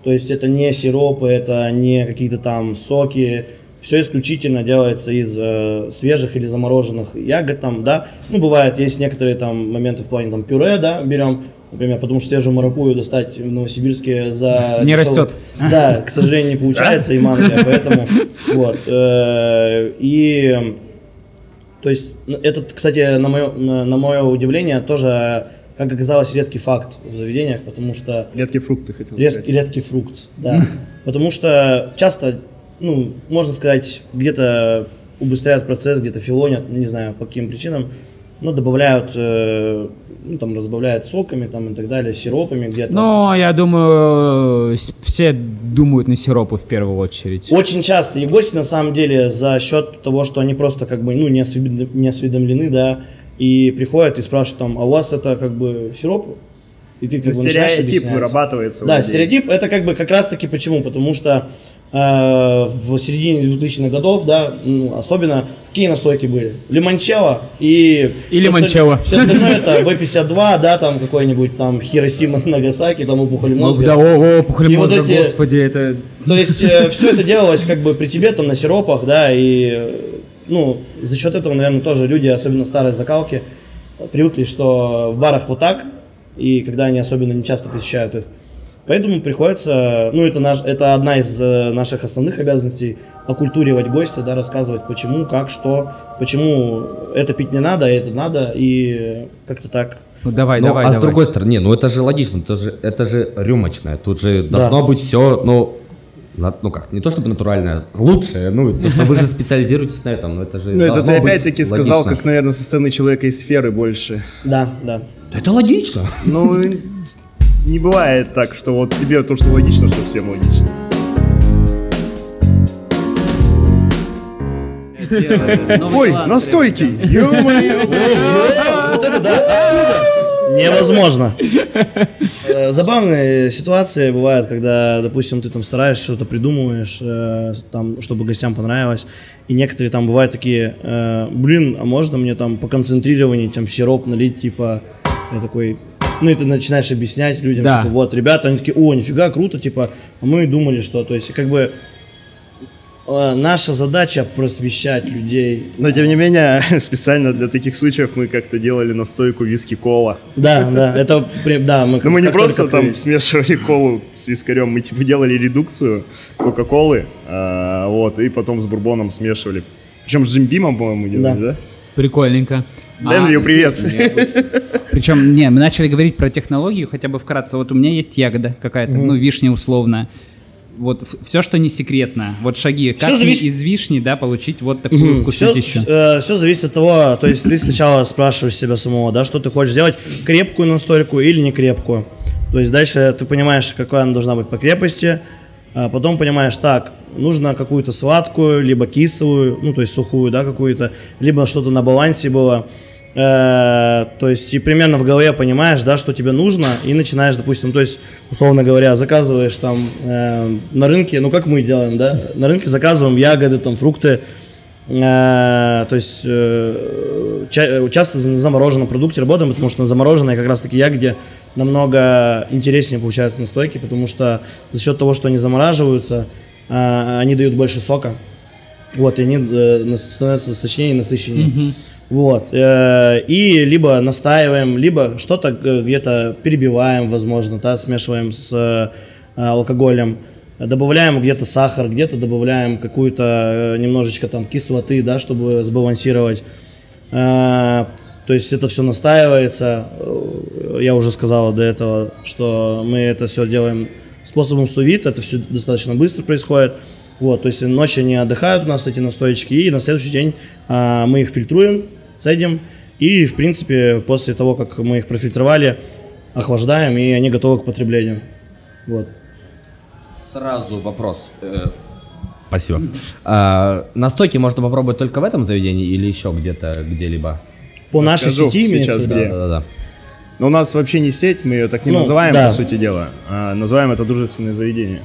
Speaker 3: то есть это не сиропы, это не какие-то там соки, все исключительно делается из э, свежих или замороженных ягод там, да. Ну, бывает, есть некоторые там моменты в плане там пюре, да, берем, например, потому что свежую маракую достать в Новосибирске за...
Speaker 2: Не
Speaker 3: дешевый-
Speaker 2: растет.
Speaker 3: Да, к сожалению, не получается, и манго, поэтому (laughs) вот. э, И то есть это, кстати, на мое, на, мое удивление, тоже, как оказалось, редкий факт в заведениях, потому что
Speaker 4: Редкие фрукты, хотел
Speaker 3: ред-
Speaker 4: сказать.
Speaker 3: редкий фрукт, да. Потому что часто, ну, можно сказать, где-то убыстряют процесс, где-то филонят, не знаю, по каким причинам, но добавляют, э, ну, там, разбавляют соками, там, и так далее, сиропами где-то.
Speaker 2: Но я думаю, с- все думают на сиропы в первую очередь.
Speaker 3: Очень часто и гости, на самом деле, за счет того, что они просто как бы, ну, не, осведом- не осведомлены, да, и приходят и спрашивают там, а у вас это как бы сироп? И ты как бы начинаешь
Speaker 4: Стереотип вырабатывается.
Speaker 3: Да, стереотип это как бы как раз таки почему? Потому что э, в середине 2000-х годов, да, ну, особенно какие настойки были? Лимончелло и...
Speaker 2: И лимончелло.
Speaker 3: Все остальное это Б-52, да, там какой-нибудь там Хиросима, (laughs) Нагасаки, там опухоль
Speaker 2: Ну,
Speaker 3: мозга.
Speaker 2: да, о, о, пухоль
Speaker 3: И вот
Speaker 2: мозга,
Speaker 3: эти-
Speaker 2: господи, это...
Speaker 3: То есть (laughs) все это делалось как бы при тебе там на сиропах, да, и э, ну за счет этого, наверное, тоже люди, особенно старые закалки, привыкли, что в барах вот так, и когда они особенно не часто посещают их. Поэтому приходится, ну это наш, это одна из э, наших основных обязанностей, оккультуривать гостя, да, рассказывать почему, как, что, почему это пить не надо, а это надо, и как-то так.
Speaker 2: Ну, давай,
Speaker 6: Ну,
Speaker 2: давай,
Speaker 6: а с
Speaker 2: давай.
Speaker 6: другой стороны, не, ну это же логично, это же, это же рюмочное, тут же должно
Speaker 3: Да.
Speaker 6: быть все, ну, на- ну как, не то чтобы натуральное, лучшее, ну, то, что вы же специализируетесь на этом, но это же
Speaker 4: Ну, это ты опять-таки сказал, как, наверное, со стороны человека из сферы больше.
Speaker 3: Да, да.
Speaker 6: Это логично.
Speaker 4: Ну, (laughs) не бывает так, что вот тебе то, что логично, что всем логично. Ой, настойки! Ё-моё! (laughs)
Speaker 3: Вот это да? Невозможно. Э, Забавные ситуации бывают, когда, допустим, ты там стараешься, что-то придумываешь, э, там, чтобы гостям понравилось. И некоторые там бывают такие, э, блин, а можно мне там по концентрированию там сироп налить, типа, я такой, ну и ты начинаешь объяснять людям,
Speaker 2: Да.
Speaker 3: типа, вот, ребята, они такие, о, нифига, круто, типа, а мы думали, что, то есть, как бы, э, наша задача просвещать людей.
Speaker 4: Но тем не менее, (laughs) специально для таких случаев мы как-то делали настойку виски-кола.
Speaker 3: Да, да, это, да, мы,
Speaker 4: Но мы не просто там смешивали колу с вискарем, мы типа делали редукцию Кока-Колы, а, вот, и потом с бурбоном смешивали. Причем с Джимбимом, по-моему, делали, да?
Speaker 2: Прикольненько.
Speaker 4: Дэнвью, привет. (laughs)
Speaker 5: Причем, не, мы начали говорить про технологию, хотя бы вкратце. Вот у меня есть ягода какая-то, ну, вишня условная. Вот все, что не секретно. Вот шаги. Как мне
Speaker 3: зависит-
Speaker 5: из вишни, да, получить вот такую вкуснотищу?
Speaker 3: все, зависит от того, то есть ты сначала спрашиваешь себя самого, да, что ты хочешь сделать, крепкую настойку или не крепкую. То есть дальше ты понимаешь, какая она должна быть по крепости, а потом понимаешь, так, нужно какую-то сладкую, либо кислую, ну то есть сухую, да, какую-то, либо что-то на балансе было. Э, то есть и примерно в голове понимаешь, да, что тебе нужно, и начинаешь, допустим, то есть, условно говоря, заказываешь там э, на рынке, ну как мы делаем, да, на рынке заказываем ягоды, там, фрукты, Э, то есть э, ча- часто на замороженном продукте работаем, потому что на замороженной как раз таки ягоде намного интереснее получаются настойки, потому что за счет того, что они замораживаются, э, они дают больше сока. Вот, и они э, становятся сочнее и насыщеннее. Вот. э, и либо настаиваем, либо что-то г- где-то перебиваем, возможно, да, смешиваем с э, алкоголем. Добавляем где-то сахар, где-то добавляем какую-то э, немножечко там кислоты, да, чтобы сбалансировать. Э, То есть это все настаивается. Э, Я уже сказал до этого, что мы это все делаем способом сувит. Это все достаточно быстро происходит. Вот, то есть ночью они отдыхают у нас эти настоечки, и на следующий день а, мы их фильтруем, цедим, и в принципе после того, как мы их профильтровали, охлаждаем, и они готовы к потреблению. Вот.
Speaker 6: Сразу вопрос. Э, Спасибо. А, настойки можно попробовать только в этом заведении или еще где-то, где-либо?
Speaker 3: По нашей
Speaker 4: Расскажу
Speaker 3: сети
Speaker 4: сейчас
Speaker 3: в виду?
Speaker 4: где.
Speaker 6: Да-да-да.
Speaker 4: Но у нас вообще не сеть, мы ее так не
Speaker 3: Ну,
Speaker 4: называем,
Speaker 3: да.
Speaker 4: по сути дела. а называем это дружественное заведение.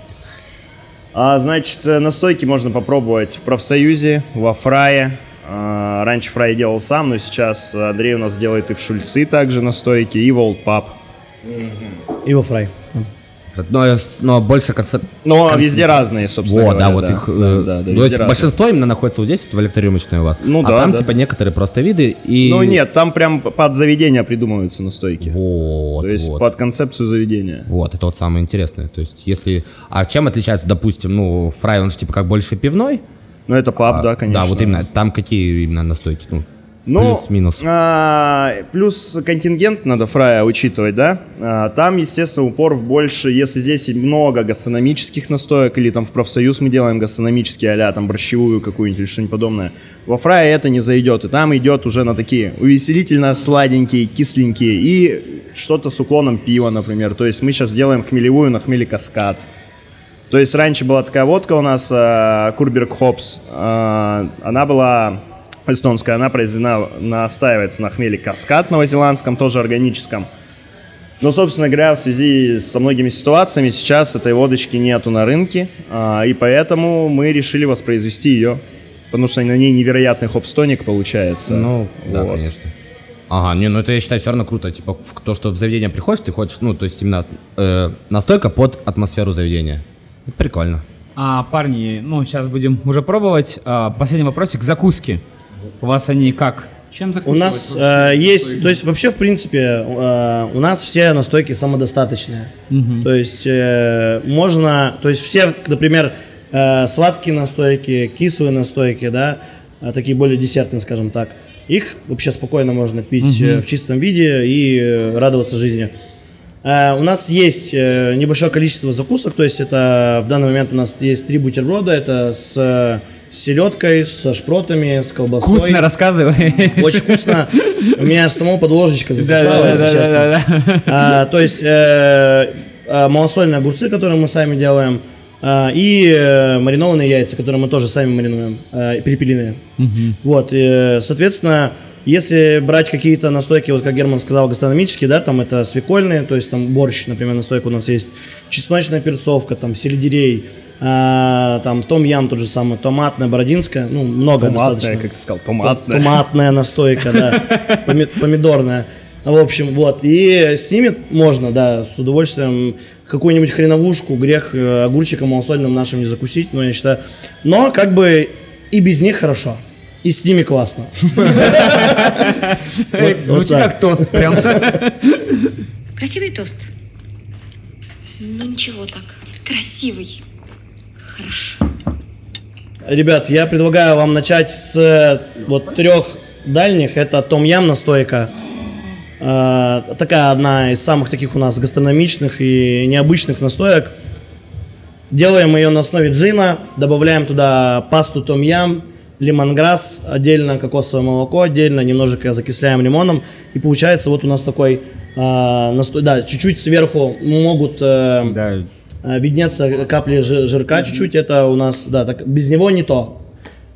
Speaker 4: А, значит, э, настойки можно попробовать в профсоюзе, во Фрае. А, раньше Фрай делал сам, но сейчас Андрей у нас делает и в Шульцы также настойки, и в Old Pub.
Speaker 3: И во фрай.
Speaker 6: Но, но больше концепт...
Speaker 4: Но везде разные, собственно
Speaker 6: Вот,
Speaker 4: говоря.
Speaker 6: да, вот их...
Speaker 4: Да,
Speaker 6: э,
Speaker 4: да, да,
Speaker 6: то
Speaker 4: везде
Speaker 6: есть
Speaker 4: разные.
Speaker 6: большинство именно находится вот здесь, вот в электрорюмочной у вас.
Speaker 4: Ну
Speaker 6: а
Speaker 4: да,
Speaker 6: там
Speaker 4: да.
Speaker 6: типа некоторые просто виды и...
Speaker 4: Ну нет, там прям под заведение придумываются настойки.
Speaker 6: Вот,
Speaker 4: То есть
Speaker 6: вот.
Speaker 4: под концепцию заведения.
Speaker 6: Вот, это вот самое интересное. То есть, если... А чем отличается, допустим, ну, фрай, он же типа как больше пивной?
Speaker 4: Ну это паб,
Speaker 6: А,
Speaker 4: да, конечно.
Speaker 6: Да, вот именно. Там какие именно настойки? Ну,
Speaker 4: Ну,
Speaker 6: плюс-минус.
Speaker 4: а, плюс контингент надо фрая учитывать, да. А, там, естественно, упор в больше, если здесь много гастрономических настоек, или там в профсоюз мы делаем гастрономические, а там борщевую какую-нибудь или что-нибудь подобное. Во фрае это не зайдет, и там идет уже на такие увеселительно сладенькие, кисленькие, и что-то с уклоном пива, например. То есть мы сейчас делаем хмелевую на хмеле каскад. То есть раньше была такая водка у нас, э, Курберг Хопс. Э, она была эстонская, она произведена, настаивается на хмеле каскад новозеландском, тоже органическом. Но, собственно говоря, в связи со многими ситуациями сейчас этой водочки нету на рынке, а, и поэтому мы решили воспроизвести ее, потому что на ней невероятный хопстоник получается.
Speaker 6: Ну, да,
Speaker 4: Вот.
Speaker 6: конечно. Ага, не, ну это я считаю все равно круто. Типа, в то, что в заведение приходишь, ты хочешь, ну, то есть именно э, настойка под атмосферу заведения. Это прикольно.
Speaker 2: А, парни, ну, сейчас будем уже пробовать. А, последний вопросик. Закуски. У вас они как?
Speaker 5: Чем
Speaker 3: У нас э, есть, то есть вообще в принципе э, у нас все настойки самодостаточные. То есть э, можно, то есть все, например, э, сладкие настойки, кислые настойки, да, э, такие более десертные, скажем так, их вообще спокойно можно пить э, в чистом виде и э, радоваться жизни. Э, у нас есть небольшое количество закусок, то есть это в данный момент у нас есть три бутерброда, это с, с селедкой, со шпротами, с колбасой.
Speaker 2: Вкусно рассказывай.
Speaker 3: Очень вкусно. У меня аж само под ложечкой засосало, если честно. А, То есть э, а, малосольные огурцы, которые мы сами делаем, а, и э, маринованные яйца, которые мы тоже сами маринуем, перепелиные. Вот, соответственно, Если брать какие-то настойки, вот как Герман сказал, гастрономические, да, там это свекольные, то есть там борщ, например, настойка у нас есть, чесночная перцовка, там сельдерей, а, там том ям тот же самый, томатная, бородинская, ну, много
Speaker 4: Томатная,
Speaker 3: достаточно.
Speaker 4: как ты сказал, томатная.
Speaker 3: Томатная настойка, да, (laughs) Поми- помидорная. В общем, вот, и с ними можно, да, с удовольствием какую-нибудь хреновушку, грех э, огурчиком малосольным нашим не закусить, но я считаю, но как бы и без них хорошо, и с ними классно. (laughs)
Speaker 2: Звучит
Speaker 3: так.
Speaker 2: как тост прям.
Speaker 8: Красивый тост. Ну ничего так. Красивый. Хорошо.
Speaker 3: Ребят, я предлагаю вам начать с э, вот трех дальних. Это Том Ям настойка. Э, такая одна из самых таких у нас гастрономичных и необычных настоек. Делаем ее на основе джина, добавляем туда пасту Том Ям, лимонграсс, отдельно кокосовое молоко, отдельно немножечко закисляем лимоном. И получается вот у нас такой э, настой. Да, чуть-чуть сверху могут э,
Speaker 2: Да.
Speaker 3: А, виднеться капли жи- жирка чуть-чуть, это у нас, да, так, без него не то.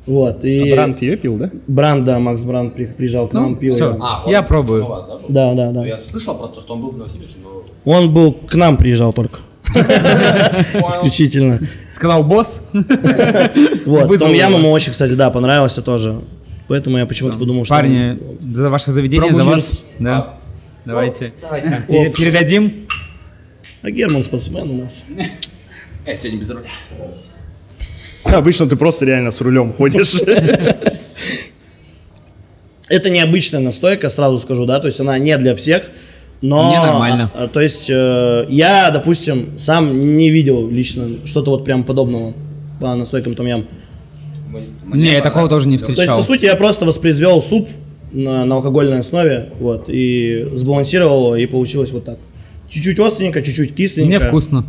Speaker 3: Вот, и...
Speaker 4: А Бранд ее пил, да?
Speaker 3: Бранд, да, Макс Бранд при- приезжал к нам, пил.
Speaker 2: Все,
Speaker 3: его.
Speaker 6: А,
Speaker 2: я
Speaker 6: он
Speaker 2: пробую.
Speaker 6: у вас, да, был?
Speaker 3: Да, да, да.
Speaker 6: Ну, Я слышал просто, что он был в Новосибирске, но...
Speaker 3: Он был к нам приезжал только. (laughs) Исключительно.
Speaker 2: Сказал босс.
Speaker 3: Вот, Том Ям ему очень, кстати, да, понравился тоже. Поэтому я почему-то подумал, что...
Speaker 2: Парни, за ваше заведение, за вас. Да. Давайте.
Speaker 6: Давайте.
Speaker 2: Пере- Передадим.
Speaker 3: А Герман спортсмен у нас.
Speaker 6: Я сегодня без руля.
Speaker 4: Обычно ты просто реально с рулем ходишь.
Speaker 3: Это необычная настойка, сразу скажу, да, то есть она не для всех, но...
Speaker 2: Не, нормально.
Speaker 3: а, то есть э, я, допустим, сам не видел лично что-то вот прям подобного по настойкам том ям.
Speaker 2: Не, я такого тоже не
Speaker 3: То есть,
Speaker 2: встречал.
Speaker 3: по сути, я просто воспроизвел суп на, на алкогольной основе, вот, и сбалансировал его, и получилось вот так. Чуть-чуть остренько, чуть-чуть кисленько.
Speaker 2: Мне вкусно.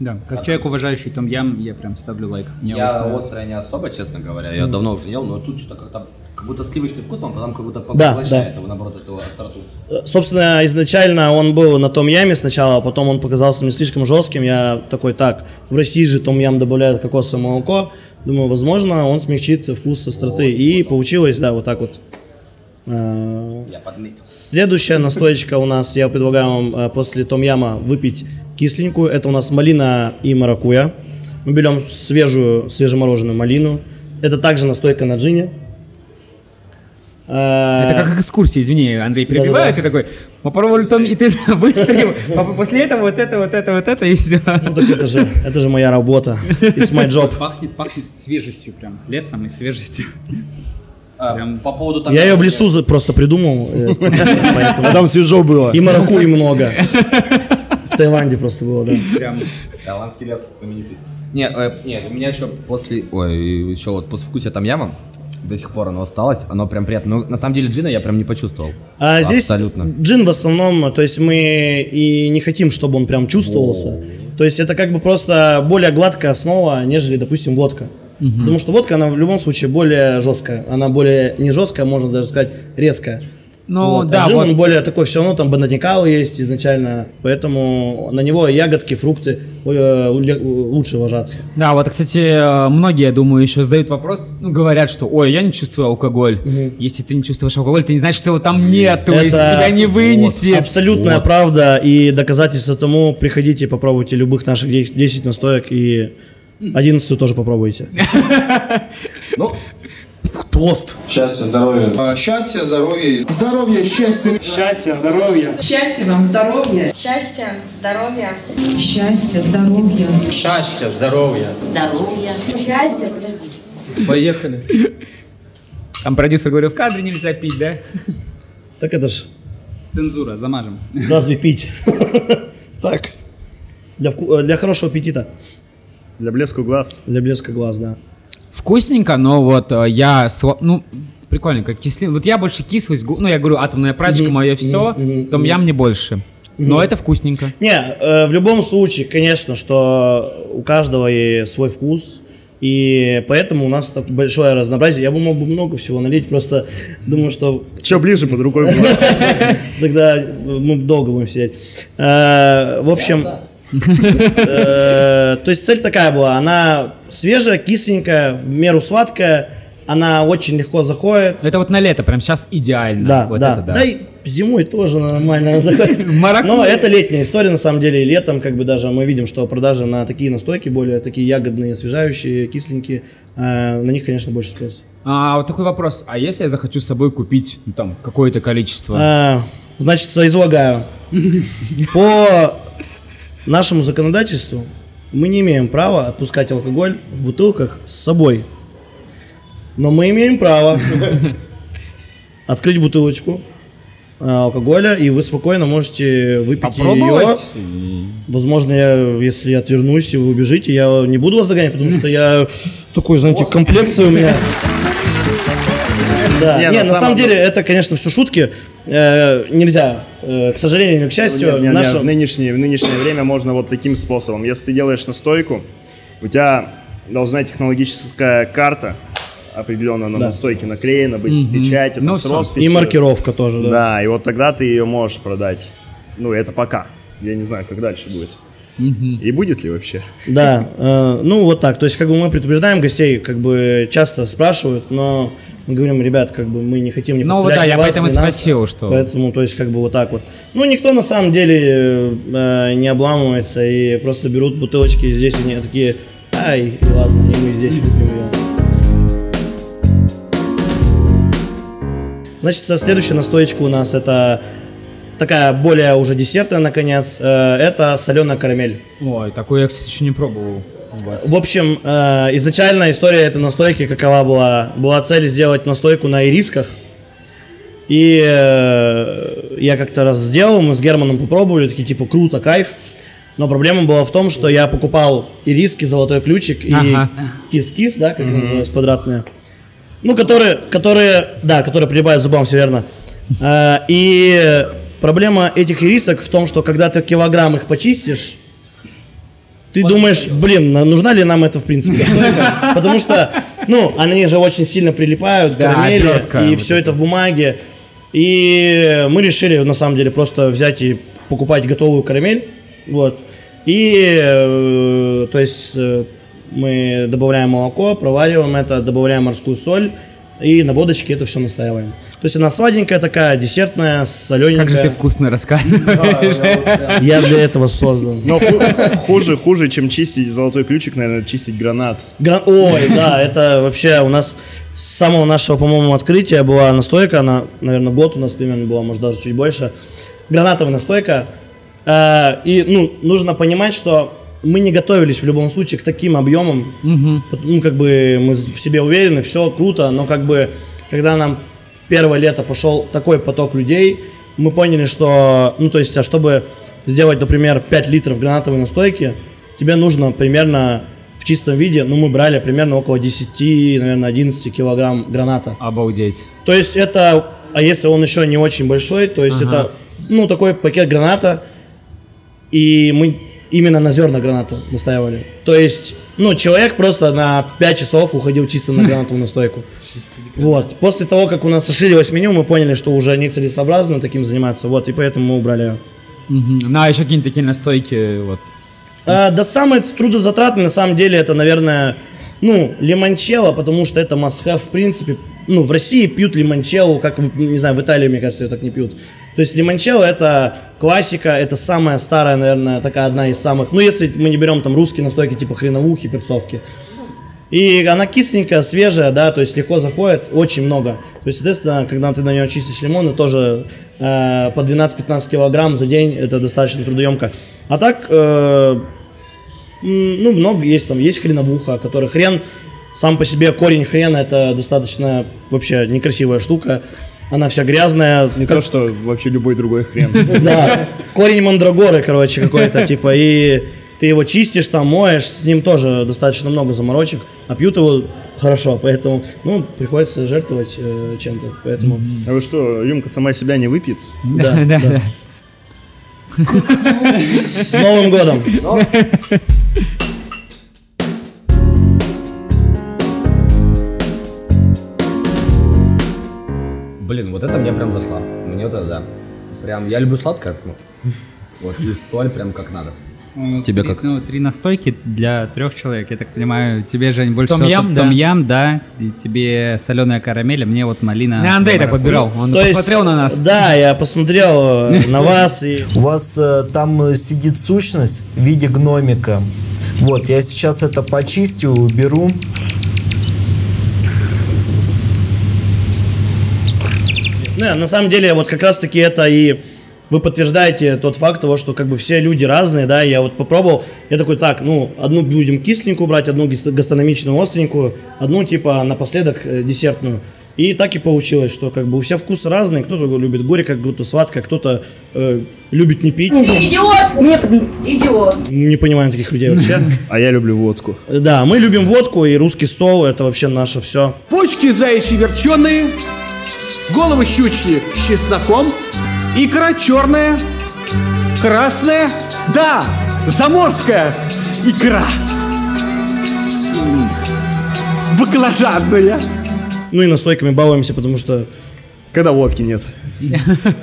Speaker 5: Да, как человек, уважающий Том Ям, я прям ставлю лайк. Мне
Speaker 6: Я острое не особо, честно говоря. Я давно уже ел, но тут что-то как-то как будто сливочный вкус, он потом как будто
Speaker 3: Да,
Speaker 6: поглощает
Speaker 3: да.
Speaker 6: его, наоборот, эту остроту.
Speaker 3: Э, Собственно, изначально он был на том яме сначала, а потом он показался мне слишком жестким. Я такой, так, в России же том ям добавляют кокосовое молоко. Думаю, возможно, он смягчит вкус остроты. И получилось, да, вот так вот. Э,
Speaker 6: Я подметил.
Speaker 3: Следующая настоечка у нас, я предлагаю вам э, после том яма выпить кисленькую. Это у нас малина и маракуя. Мы берем свежую, свежемороженую малину. Это также настойка на джине. Э,
Speaker 2: Это как экскурсия, извини, Андрей, перебиваю,
Speaker 3: Да-да-да.
Speaker 2: ты такой, попробовали том, и ты (laughs) выстрелил, а после этого вот это, вот это, вот это, и все.
Speaker 3: Ну так это же, это же моя работа. It's my job.
Speaker 5: Пахнет, пахнет свежестью прям, лесом и свежестью.
Speaker 6: А,
Speaker 5: Прям-
Speaker 6: По поводу того,
Speaker 3: Я ее в лесу за- просто придумал. (laughs)
Speaker 4: А там свежо было.
Speaker 3: И маракуй много. (laughs) В Таиланде просто было, да.
Speaker 5: Прям
Speaker 6: Таиландский лес знаменитый. Не, э, не, у меня еще после, ой, еще вот после вкуса там яма до сих пор оно осталось, оно прям приятно. Но на самом деле джина я прям не почувствовал.
Speaker 3: А здесь
Speaker 6: Абсолютно.
Speaker 3: джин в основном, то есть мы и не хотим, чтобы он прям чувствовался. То есть это как бы просто более гладкая основа, нежели, допустим, водка. Потому что водка, она в любом случае более жесткая. Она более не жесткая, можно даже сказать, резкая.
Speaker 2: Ну,
Speaker 3: Вот.
Speaker 2: да,
Speaker 3: а джин,
Speaker 2: вот.
Speaker 3: он более такой, все равно там бананикалы есть изначально, поэтому на него ягодки, фрукты э, лучше ложатся.
Speaker 2: Да, вот, кстати, э, многие, я думаю, еще задают вопрос, ну, говорят, что, ой, я не чувствую алкоголь. Если ты не чувствуешь алкоголь, ты не знаешь, что его там нет, то есть тебя не вынесет.
Speaker 3: абсолютная правда и доказательство тому. Приходите, попробуйте любых наших 10 10 настоек и 11 тоже попробуйте. (laughs)
Speaker 6: Ну,
Speaker 3: Тост.
Speaker 11: Счастья, здоровья.
Speaker 12: Счастья, здоровья. Здоровья, счастья.
Speaker 13: Счастья, здоровья.
Speaker 14: Счастья вам, здоровья.
Speaker 8: Счастья, здоровья.
Speaker 14: Счастья, здоровья.
Speaker 11: Счастья, здоровья.
Speaker 8: Здоровья. Счастья, подожди.
Speaker 6: поехали.
Speaker 2: Там продюсер говорил, в кадре нельзя пить, да?
Speaker 3: Так это ж
Speaker 5: цензура, замажем.
Speaker 3: разве пить? (laughs) Так. Для, вку- э, для хорошего аппетита.
Speaker 4: Для блеску глаз.
Speaker 3: Для блеска глаз, да.
Speaker 2: Вкусненько, но вот э, я, ну, прикольно, как кислин. Вот я больше кислость, ну, я говорю, атомная прачка,
Speaker 3: Мгм,
Speaker 2: мое все, том
Speaker 3: мгм.
Speaker 2: я мне больше. Но это вкусненько.
Speaker 3: Не, э, в любом случае, конечно, что у каждого и свой вкус. И поэтому у нас так большое разнообразие. Я бы мог бы много всего налить, просто думаю, что
Speaker 4: Че ближе под рукой было? (laughs)
Speaker 3: тогда мы долго будем сидеть. Э, В общем, то есть цель такая была, она свежая, кисленькая, в меру сладкая она очень легко заходит.
Speaker 2: Это вот на лето, прям сейчас идеально.
Speaker 3: Да,
Speaker 2: вот
Speaker 3: да.
Speaker 2: это да.
Speaker 3: Да и зимой тоже нормально (laughs) заходит. (laughs) Но это летняя история, на самом деле. И летом, как бы даже мы видим, что продажи на такие настойки, более такие ягодные, освежающие, кисленькие, э, на них, конечно, больше спрос.
Speaker 2: А вот такой вопрос. А если я захочу с собой купить ну, там какое-то количество?
Speaker 3: А, значит, излагаю. (laughs) По нашему законодательству мы не имеем права отпускать алкоголь в бутылках с собой. Но мы имеем право (laughs) открыть бутылочку а, алкоголя, и вы спокойно можете выпить ее. Возможно, я, если я отвернусь и вы убежите, я не буду вас догонять, потому что я (laughs) такой, знаете, комплекция у меня. (laughs) Да.
Speaker 4: Не,
Speaker 3: Не,
Speaker 4: на
Speaker 3: самом деле, это, конечно, все шутки. Э, Нельзя, э, к сожалению или к счастью,
Speaker 4: в, нынешнее, время можно вот таким способом. Если ты делаешь настойку, у тебя должна технологическая карта определенно на
Speaker 3: Да.
Speaker 4: настойке наклеена быть с
Speaker 3: Мгм.
Speaker 4: печатью,
Speaker 3: Ну,
Speaker 4: там, с росписью.
Speaker 3: И маркировка тоже, да.
Speaker 4: Да, и вот тогда ты ее можешь продать. Ну, это пока. Я не знаю, как дальше будет. И будет ли вообще?
Speaker 3: Да, э, ну вот так. То есть, как бы мы предупреждаем гостей, как бы часто спрашивают, но мы говорим, ребят, как бы мы не хотим не
Speaker 2: Ну вот да, я
Speaker 3: вас,
Speaker 2: поэтому
Speaker 3: нас».
Speaker 2: спросил, что-
Speaker 3: Поэтому, то есть, как бы вот так вот. Ну, никто на самом деле э, не обламывается и просто берут бутылочки здесь, и они такие, ай, и ладно, и мы здесь выпьем ее. Значит, со- следующая настоечка у нас это такая более уже десертная, наконец. Э, это соленая карамель.
Speaker 2: Ой, такую я, кстати, еще не пробовал.
Speaker 3: В общем, э, изначально история этой настойки какова была? Была цель сделать настойку на ирисках. И э, я как-то раз сделал, мы с Германом попробовали, такие типа круто, кайф. Но проблема была в том, что я покупал ириски, золотой ключик и
Speaker 2: Ага.
Speaker 3: кис-кис, да, как они называются, квадратные. Ну, которые, которые, да, которые к зубам, все верно. И проблема этих ирисок в том, что когда ты килограмм их почистишь, ты думаешь, блин, на- нужна ли нам это в принципе? (laughs) Потому что, ну, они же очень сильно прилипают карамели, и все это в бумаге. И мы решили, на самом деле, просто взять и покупать готовую карамель. Вот. И, э, то есть, э, мы добавляем молоко, провариваем это, добавляем морскую соль, и на водочке это все настаиваем. То есть она сладенькая такая, десертная, солененькая.
Speaker 2: Как же ты вкусно рассказываешь.
Speaker 3: Я для этого создан.
Speaker 4: Но ху- хуже, хуже, чем чистить золотой ключик, наверное, чистить гранат.
Speaker 3: Гра- Ой, да, это вообще у нас с самого нашего, по-моему, открытия была настойка, она, наверное, год у нас примерно была, может даже чуть больше. Гранатовая настойка. Э, И, ну, нужно понимать, что мы не готовились в любом случае к таким объемам. Пот- Ну, как бы мы в себе уверены, все круто, но как бы, когда нам первое лето пошел такой поток людей, мы поняли, что, ну, то есть, а чтобы сделать, например, 5 литров гранатовой настойки, тебе нужно примерно в чистом виде, ну, мы брали примерно около 10, наверное, 11 килограмм граната.
Speaker 2: Обалдеть.
Speaker 3: То есть это, а если он еще не очень большой, то есть
Speaker 2: Ага.
Speaker 3: это, ну, такой пакет граната, и мы именно на зерна граната настаивали. То есть, ну, человек просто на 5 часов уходил чисто на гранатовую (laughs) настойку. Вот. После того, как у нас расширилось меню, мы поняли, что уже нецелесообразно таким заниматься, вот, и поэтому мы убрали ее.
Speaker 2: Мгм. Ну, а еще какие-нибудь такие настойки, вот.
Speaker 3: А, да самое трудозатратное, на самом деле, это, наверное, ну, лимончелло, потому что это must-have, в принципе. Ну, в России пьют лимончелло, как, не знаю, в Италии, мне кажется, ее так не пьют. То есть лимончелло это классика, это самая старая, наверное, такая одна из самых, ну, если мы не берем там русские настойки, типа хреновухи, перцовки. И она кисленькая, свежая, да, то есть легко заходит, очень много. То есть, соответственно, когда ты на нее чистишь лимоны, тоже э, по 12-15 килограмм за день, это достаточно трудоемко. А так, э, ну, много есть там, есть хреновуха, который хрен, сам по себе корень хрена, это достаточно вообще некрасивая штука. Она вся грязная.
Speaker 4: Не то, что вообще любой другой хрен. (laughs)
Speaker 3: Да, корень мандрагоры, короче, какой-то, (laughs) типа, и ты его чистишь, там, моешь, с ним тоже достаточно много заморочек, а пьют его хорошо, поэтому, ну, приходится жертвовать э, чем-то, поэтому...
Speaker 4: А вы что, рюмка сама себя не выпьет?
Speaker 3: Да, (laughs) да. С Новым годом!
Speaker 6: Блин, вот это мне прям зашла. Мне вот это, да. Прям, я люблю сладкое. ну, Вот, и соль прям как надо. Тебе
Speaker 5: три,
Speaker 6: как?
Speaker 5: Ну, три настойки для трех человек. Я так понимаю, тебе, Жень, больше
Speaker 2: Том-ям,
Speaker 5: всего
Speaker 2: да.
Speaker 5: том-ям, да. И тебе соленая карамель, а мне вот малина.
Speaker 2: Не, Андрей так подбирал. Он
Speaker 3: То есть,
Speaker 2: посмотрел на нас.
Speaker 3: Да, я посмотрел э, (laughs) на вас и
Speaker 13: У вас э, там э, сидит сущность в виде гномика. Вот, я сейчас это почистю, уберу.
Speaker 3: Не, на самом деле, вот как раз таки это и вы подтверждаете тот факт того, что как бы все люди разные, да, я вот попробовал, я такой, так, ну, одну будем кисленькую брать, одну гас- гастрономичную остренькую, одну типа напоследок э, десертную. И так и получилось, что как бы у всех вкусы разные, кто-то любит горько, кто-то сладко, кто-то э, любит не пить.
Speaker 8: Идиот! Нет, идиот.
Speaker 3: Не понимаю таких людей вообще. (laughs)
Speaker 4: А я люблю водку.
Speaker 3: Да, мы любим водку и русский стол, это вообще наше все.
Speaker 12: Почки заячьи верченые, головы щучки с чесноком, икра черная, красная, да, заморская икра. Баклажанная.
Speaker 3: Ну и настойками балуемся, потому что...
Speaker 4: Когда водки нет.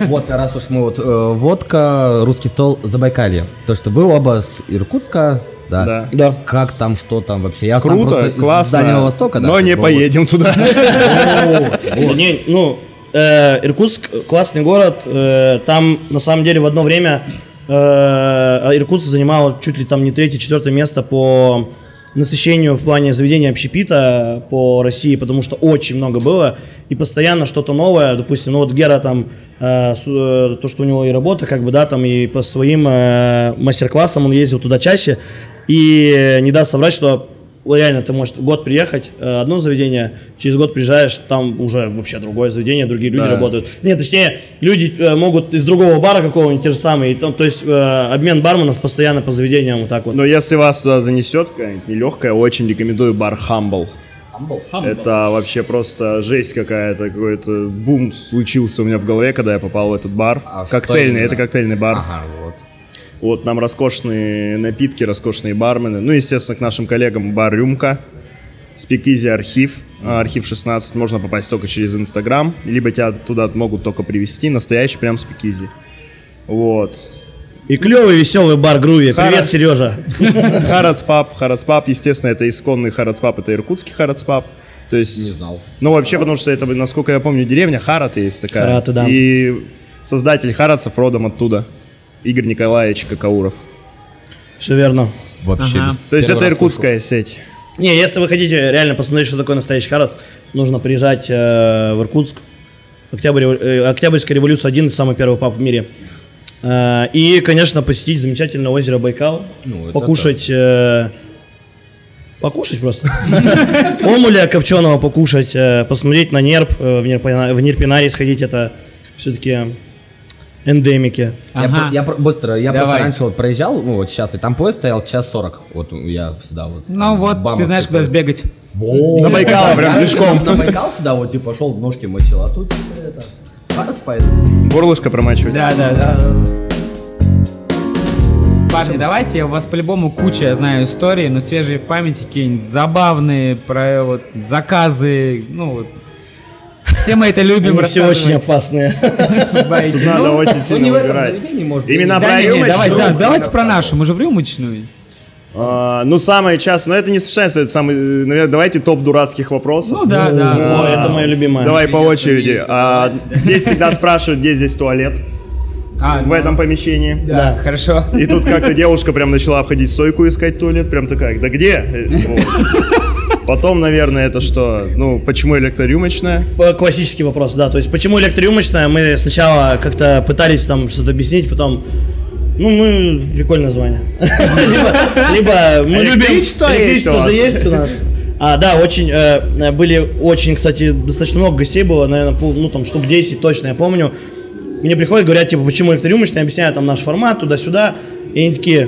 Speaker 6: Вот, раз уж мы вот э, водка, русский стол, Забайкалье. То, что вы оба с Иркутска, да?
Speaker 4: Да.
Speaker 3: Да.
Speaker 6: Как там, что там вообще? Я сам
Speaker 4: Круто,
Speaker 6: просто из
Speaker 4: классно.
Speaker 6: Дальнего Востока, да?
Speaker 4: Но не
Speaker 6: был.
Speaker 4: поедем туда. (laughs)
Speaker 3: Не, ну, э, Иркутск классный город. э, там на самом деле в одно время э, Иркутск занимал чуть ли там не третье, четвертое место по насыщению в плане заведения общепита по России, потому что очень много было и постоянно что-то новое. Допустим, ну вот Гера там э, э, то, что у него и работа, как бы да, там и по своим э, мастер-классам он ездил туда чаще и не даст соврать, что реально, ты можешь год приехать, э, одно заведение, через год приезжаешь, там уже вообще другое заведение, другие люди
Speaker 4: Да.
Speaker 3: работают. Нет, точнее, люди э, могут из другого бара какого-нибудь те же самые, там, то есть э, обмен барменов постоянно по заведениям вот так вот.
Speaker 4: Но если вас туда занесет какая-нибудь нелегкая, очень рекомендую бар Humble. Это вообще просто жесть какая-то, какой-то бум случился у меня в голове, когда я попал в этот бар.
Speaker 6: А
Speaker 4: коктейльный, это коктейльный бар.
Speaker 6: Ага, вот.
Speaker 4: Вот нам роскошные напитки, роскошные бармены. Ну, естественно, к нашим коллегам бар Рюмка, Спикизи архив, а, архив 16, можно попасть только через Инстаграм, либо тебя туда могут только привести, настоящий прям Спикизи. Вот.
Speaker 3: И клевый, веселый бар Груви.
Speaker 4: Хара-
Speaker 3: Привет, Сережа. (laughs)
Speaker 4: Харадспаб, Харадспаб, естественно, это исконный Харадспаб, это иркутский Харадспаб. То есть,
Speaker 6: Не знал.
Speaker 4: ну вообще, потому что это, насколько я помню, деревня Хараты есть такая.
Speaker 3: Хараты, да.
Speaker 4: И создатель Харадцев родом оттуда. Игорь Николаевич Какауров.
Speaker 3: Все верно.
Speaker 6: Вообще
Speaker 2: Ага.
Speaker 6: без-
Speaker 4: То есть
Speaker 6: первый
Speaker 4: это иркутская сеть.
Speaker 3: Не, если вы хотите реально посмотреть, что такое настоящий Харац, нужно приезжать э, в Иркутск. Октябрь, э, Октябрьская революция один из самых первых пап в мире. Э, и, конечно, посетить замечательное озеро Байкал,
Speaker 6: Ну, это
Speaker 3: покушать, э, покушать просто, (laughs) омуля копченого покушать, э, посмотреть на нерп, э, в Нерпинарий сходить, это все-таки эндемики.
Speaker 6: Я,
Speaker 2: Ага.
Speaker 6: я про- быстро, я
Speaker 2: Давай.
Speaker 6: просто раньше вот проезжал, ну вот сейчас, и там поезд стоял час сорок. Вот я всегда вот.
Speaker 2: Ну
Speaker 6: там
Speaker 2: вот,
Speaker 6: бам,
Speaker 2: ты знаешь, куда
Speaker 6: поезд.
Speaker 2: сбегать.
Speaker 6: Во!
Speaker 4: На Байкал прям
Speaker 6: Я
Speaker 4: пешком.
Speaker 6: На Байкал сюда вот типа шел, ножки мочил, а тут типа это... Сарас поезд.
Speaker 4: Горлышко промачивать.
Speaker 2: Да, да, да. Парни, давайте, у вас по-любому куча, я знаю, историй, но свежие в памяти, какие-нибудь забавные, про вот заказы, ну вот. Все мы это любим
Speaker 3: Они все очень опасные. (laughs)
Speaker 4: Тут надо
Speaker 2: Ну,
Speaker 4: очень
Speaker 6: Ну
Speaker 4: сильно выбирать. Именно.
Speaker 2: Да,
Speaker 4: про
Speaker 2: давай, да, давайте про нашу, мы же в рюмочную.
Speaker 4: А, ну, самое частое, но это не совершенно, это самый, наверное, давайте топ дурацких вопросов.
Speaker 2: Ну да, да.
Speaker 3: О, это мое любимое.
Speaker 4: Давай по очереди. А, здесь всегда спрашивают, где здесь туалет
Speaker 2: А,
Speaker 4: в этом помещении.
Speaker 2: Да, хорошо.
Speaker 4: И тут как-то девушка прям начала обходить стойку искать туалет, прям такая, да где? (laughs) Потом, наверное, это что? Ну, почему электрорюмочная?
Speaker 3: Классический вопрос, да. То есть, почему электрорюмочная? Мы сначала как-то пытались там что-то объяснить, потом, ну, мы прикольное название. (laughs) Либо, мы любим
Speaker 4: Электричество есть у вас?
Speaker 3: же есть у нас. А, да, очень, э, были очень, кстати, достаточно много гостей было, наверное, пол- ну, там, штук 10 точно, я помню. Мне приходят, говорят, типа, почему электрорюмочная, объясняю там наш формат, туда-сюда, и они такие,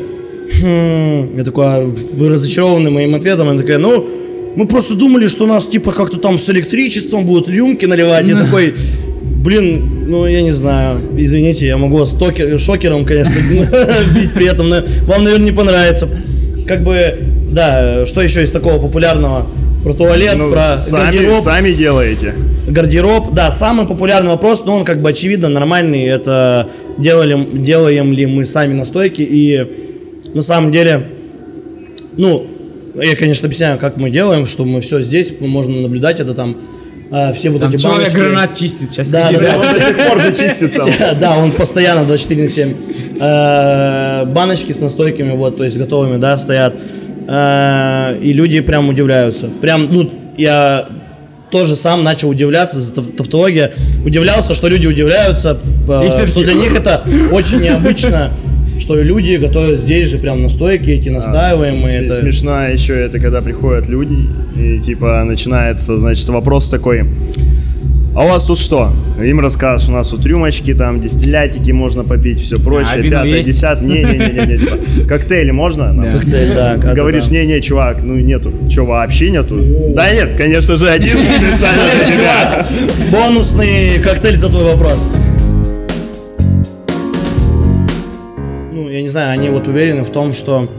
Speaker 3: «Хм». я такой, а вы разочарованы моим ответом, она такая, ну, мы просто думали, что нас, типа, как-то там с электричеством будут рюмки наливать, я такой, блин, ну, я не знаю, извините, я могу вас токер- шокером, конечно, (laughs) бить при этом, но вам, наверное, не понравится. Как бы, да, что еще из такого популярного? Про туалет,
Speaker 4: Ну,
Speaker 3: про
Speaker 4: сами,
Speaker 3: гардероб.
Speaker 4: сами делаете.
Speaker 3: Гардероб, да, самый популярный вопрос, но он как бы очевидно нормальный. Это делали, делаем ли мы сами настойки и на самом деле, ну, я, конечно, объясняю, как мы делаем, что мы все здесь, можно наблюдать это там, э, все вот
Speaker 2: Там
Speaker 3: эти
Speaker 2: человек
Speaker 3: баночки.
Speaker 2: гранат чистит сейчас.
Speaker 3: Да,
Speaker 2: сидит,
Speaker 3: да,
Speaker 2: да.
Speaker 3: он до сих пор же чистит там. (laughs) Да, он постоянно 24 на 7. Э, Баночки с настойками, вот, то есть готовыми, да, стоят. Э, И люди прям удивляются. Прям, ну, я тоже сам начал удивляться за тав- тавтология. Удивлялся, что люди удивляются, э,
Speaker 2: И
Speaker 3: что для них (laughs) это очень необычно, что люди готовят здесь же прям настойки эти настаиваемые.
Speaker 4: Сме-
Speaker 3: это-
Speaker 4: Смешно еще это, когда приходят люди, и типа начинается, значит, вопрос такой. А у вас тут что? Им расскажешь, у нас тут рюмочки, там, дистиллятики можно попить, все прочее,
Speaker 2: А
Speaker 4: пятое, десятое. Не-не-не, типа, коктейли можно? Нам?
Speaker 3: Коктейль, да,
Speaker 4: Ты говоришь,
Speaker 3: да.
Speaker 4: не-не, чувак, ну нету. Че, вообще нету? Да нет, конечно же, один специально для тебя.
Speaker 3: Бонусный коктейль за твой вопрос. Я не знаю, они вот уверены в том, что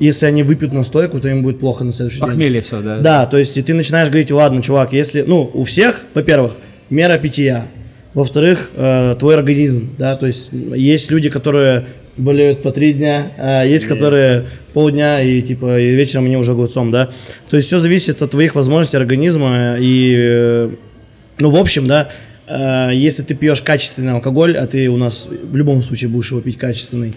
Speaker 3: если они выпьют настойку, то им будет плохо на следующий день.
Speaker 2: Похмелье все, да.
Speaker 3: Да, то есть и ты начинаешь говорить, ладно, чувак, если, ну, у всех, во-первых, мера питья, во-вторых, э, твой организм, да, то есть есть люди, которые болеют по три дня, а есть, которые полдня и типа и вечером они уже огурцом, да. То есть все зависит от твоих возможностей организма и, э, ну, в общем, да, если ты пьешь качественный алкоголь, а ты у нас в любом случае будешь его пить качественный,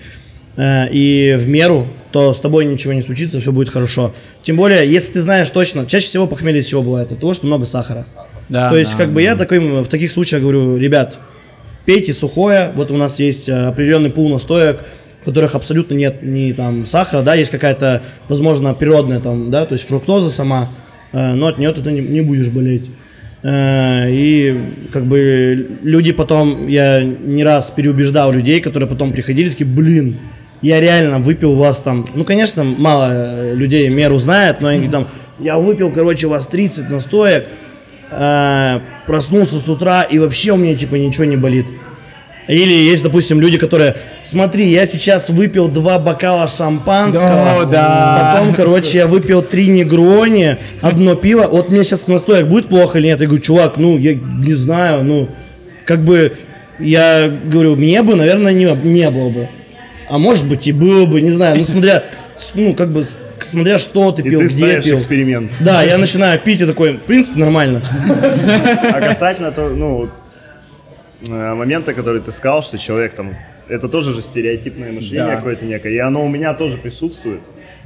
Speaker 3: э, и в меру, то с тобой ничего не случится, все будет хорошо. Тем более, если ты знаешь точно, чаще всего похмелье чего бывает? От того, что много сахара.
Speaker 2: Да,
Speaker 3: то есть,
Speaker 2: да,
Speaker 3: как бы я такой, в таких случаях говорю, ребят, пейте сухое, вот у нас есть э, определенный пул настоек, в которых абсолютно нет ни там сахара, да, есть какая-то, возможно, природная там, да, то есть фруктоза сама, э, но от нее ты не, не будешь болеть. Э, И как бы люди потом, я не раз переубеждал людей, которые потом приходили, такие, блин, я реально выпил у вас там, ну, конечно, мало э, людей меру знает, но они там, я выпил, короче, у вас 30 настоек, э, проснулся с утра и вообще у меня типа ничего не болит. Или есть, допустим, люди, которые, смотри, я сейчас выпил два бокала шампанского,
Speaker 2: Да, да.
Speaker 3: потом, короче, я выпил три негрони, одно пиво, вот мне сейчас настоек будет плохо или нет? Я говорю, чувак, ну, я не знаю, ну, как бы, я говорю, мне бы, наверное, не, не было бы. А может быть и было бы, не знаю, ну, смотря, ну, как бы, смотря что ты
Speaker 4: И
Speaker 3: пил,
Speaker 4: ты
Speaker 3: где пил.
Speaker 4: эксперимент.
Speaker 3: Да, я начинаю пить и такой, в принципе, нормально.
Speaker 4: А касательно то, ну, момента, который ты сказал, что человек там, это тоже же стереотипное мышление
Speaker 2: Да.
Speaker 4: какое-то некое, и оно у меня тоже присутствует.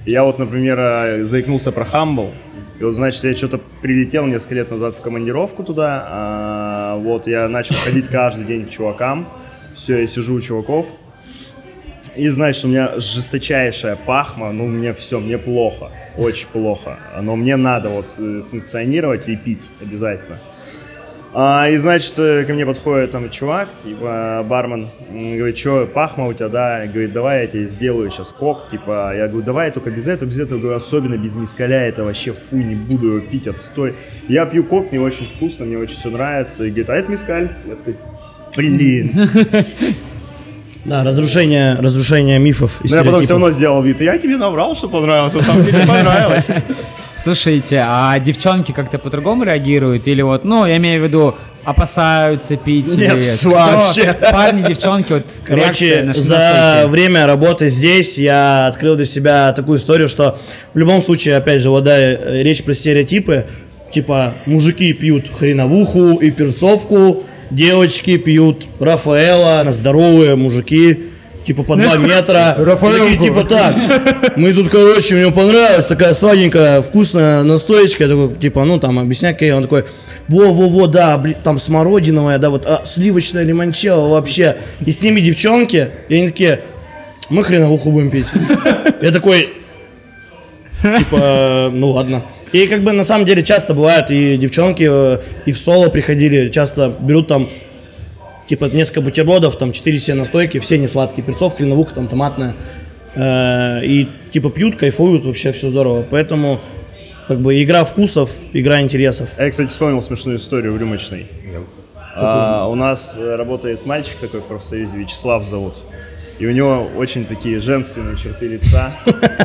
Speaker 4: Я вот, например, э, заикнулся про Хамбл, и вот, значит, я что-то прилетел несколько лет назад в командировку туда, а, вот, я начал ходить каждый день к чувакам, все, я сижу у чуваков, и значит, у меня жесточайшая пахма, ну, мне все, мне плохо, очень плохо. Но мне надо вот э, функционировать и пить обязательно. А, и значит, э, ко мне подходит там чувак, типа бармен, говорит, что, пахма у тебя, да? Говорит, давай я тебе сделаю сейчас кок, типа, я говорю, давай только без этого, без этого, говорю, особенно без мискаля, это вообще фу, не буду его пить, отстой. Я пью кок, мне очень вкусно, мне очень все нравится, и говорит, а это мискаль? Я такой, блин. (laughs)
Speaker 3: Да, разрушение, разрушение мифов и
Speaker 4: Но я потом все равно сделал вид, я тебе наврал, что понравилось, на самом деле понравилось. (laughs)
Speaker 2: Слушайте, а девчонки как-то по-другому реагируют? Или вот, ну, я имею в виду, опасаются пить?
Speaker 3: Нет,
Speaker 2: или (laughs) всё,
Speaker 3: вообще.
Speaker 2: Парни, девчонки, вот
Speaker 3: Короче,
Speaker 2: на
Speaker 3: за
Speaker 2: настойки.
Speaker 3: время работы здесь я открыл для себя такую историю, что в любом случае, опять же, вот да, речь про стереотипы, типа мужики пьют хреновуху и перцовку, девочки пьют Рафаэла, здоровые мужики, типа по 2 метра. (laughs) Такие, типа так, мы тут, короче, мне понравилась такая сладенькая, вкусная настоечка, я такой, типа, ну там, объясняй, какая, он такой, во-во-во, да, блин, там смородиновая, да, вот, а, сливочная лимончелло вообще. И с ними девчонки, и они такие, мы хреновуху будем пить. Я такой, типа, ну ладно. И как бы на самом деле часто бывает, и девчонки э, и в соло приходили, часто берут там типа несколько бутербродов, там 4 все настойки, все не сладкие, перцов, хреновуха, там томатная. Э, И типа пьют, кайфуют, вообще все здорово. Поэтому как бы игра вкусов, игра интересов.
Speaker 4: А Я, кстати, вспомнил смешную историю в рюмочной. А, у нас э, работает мальчик такой в профсоюзе, Вячеслав зовут. И у него очень такие женственные черты лица.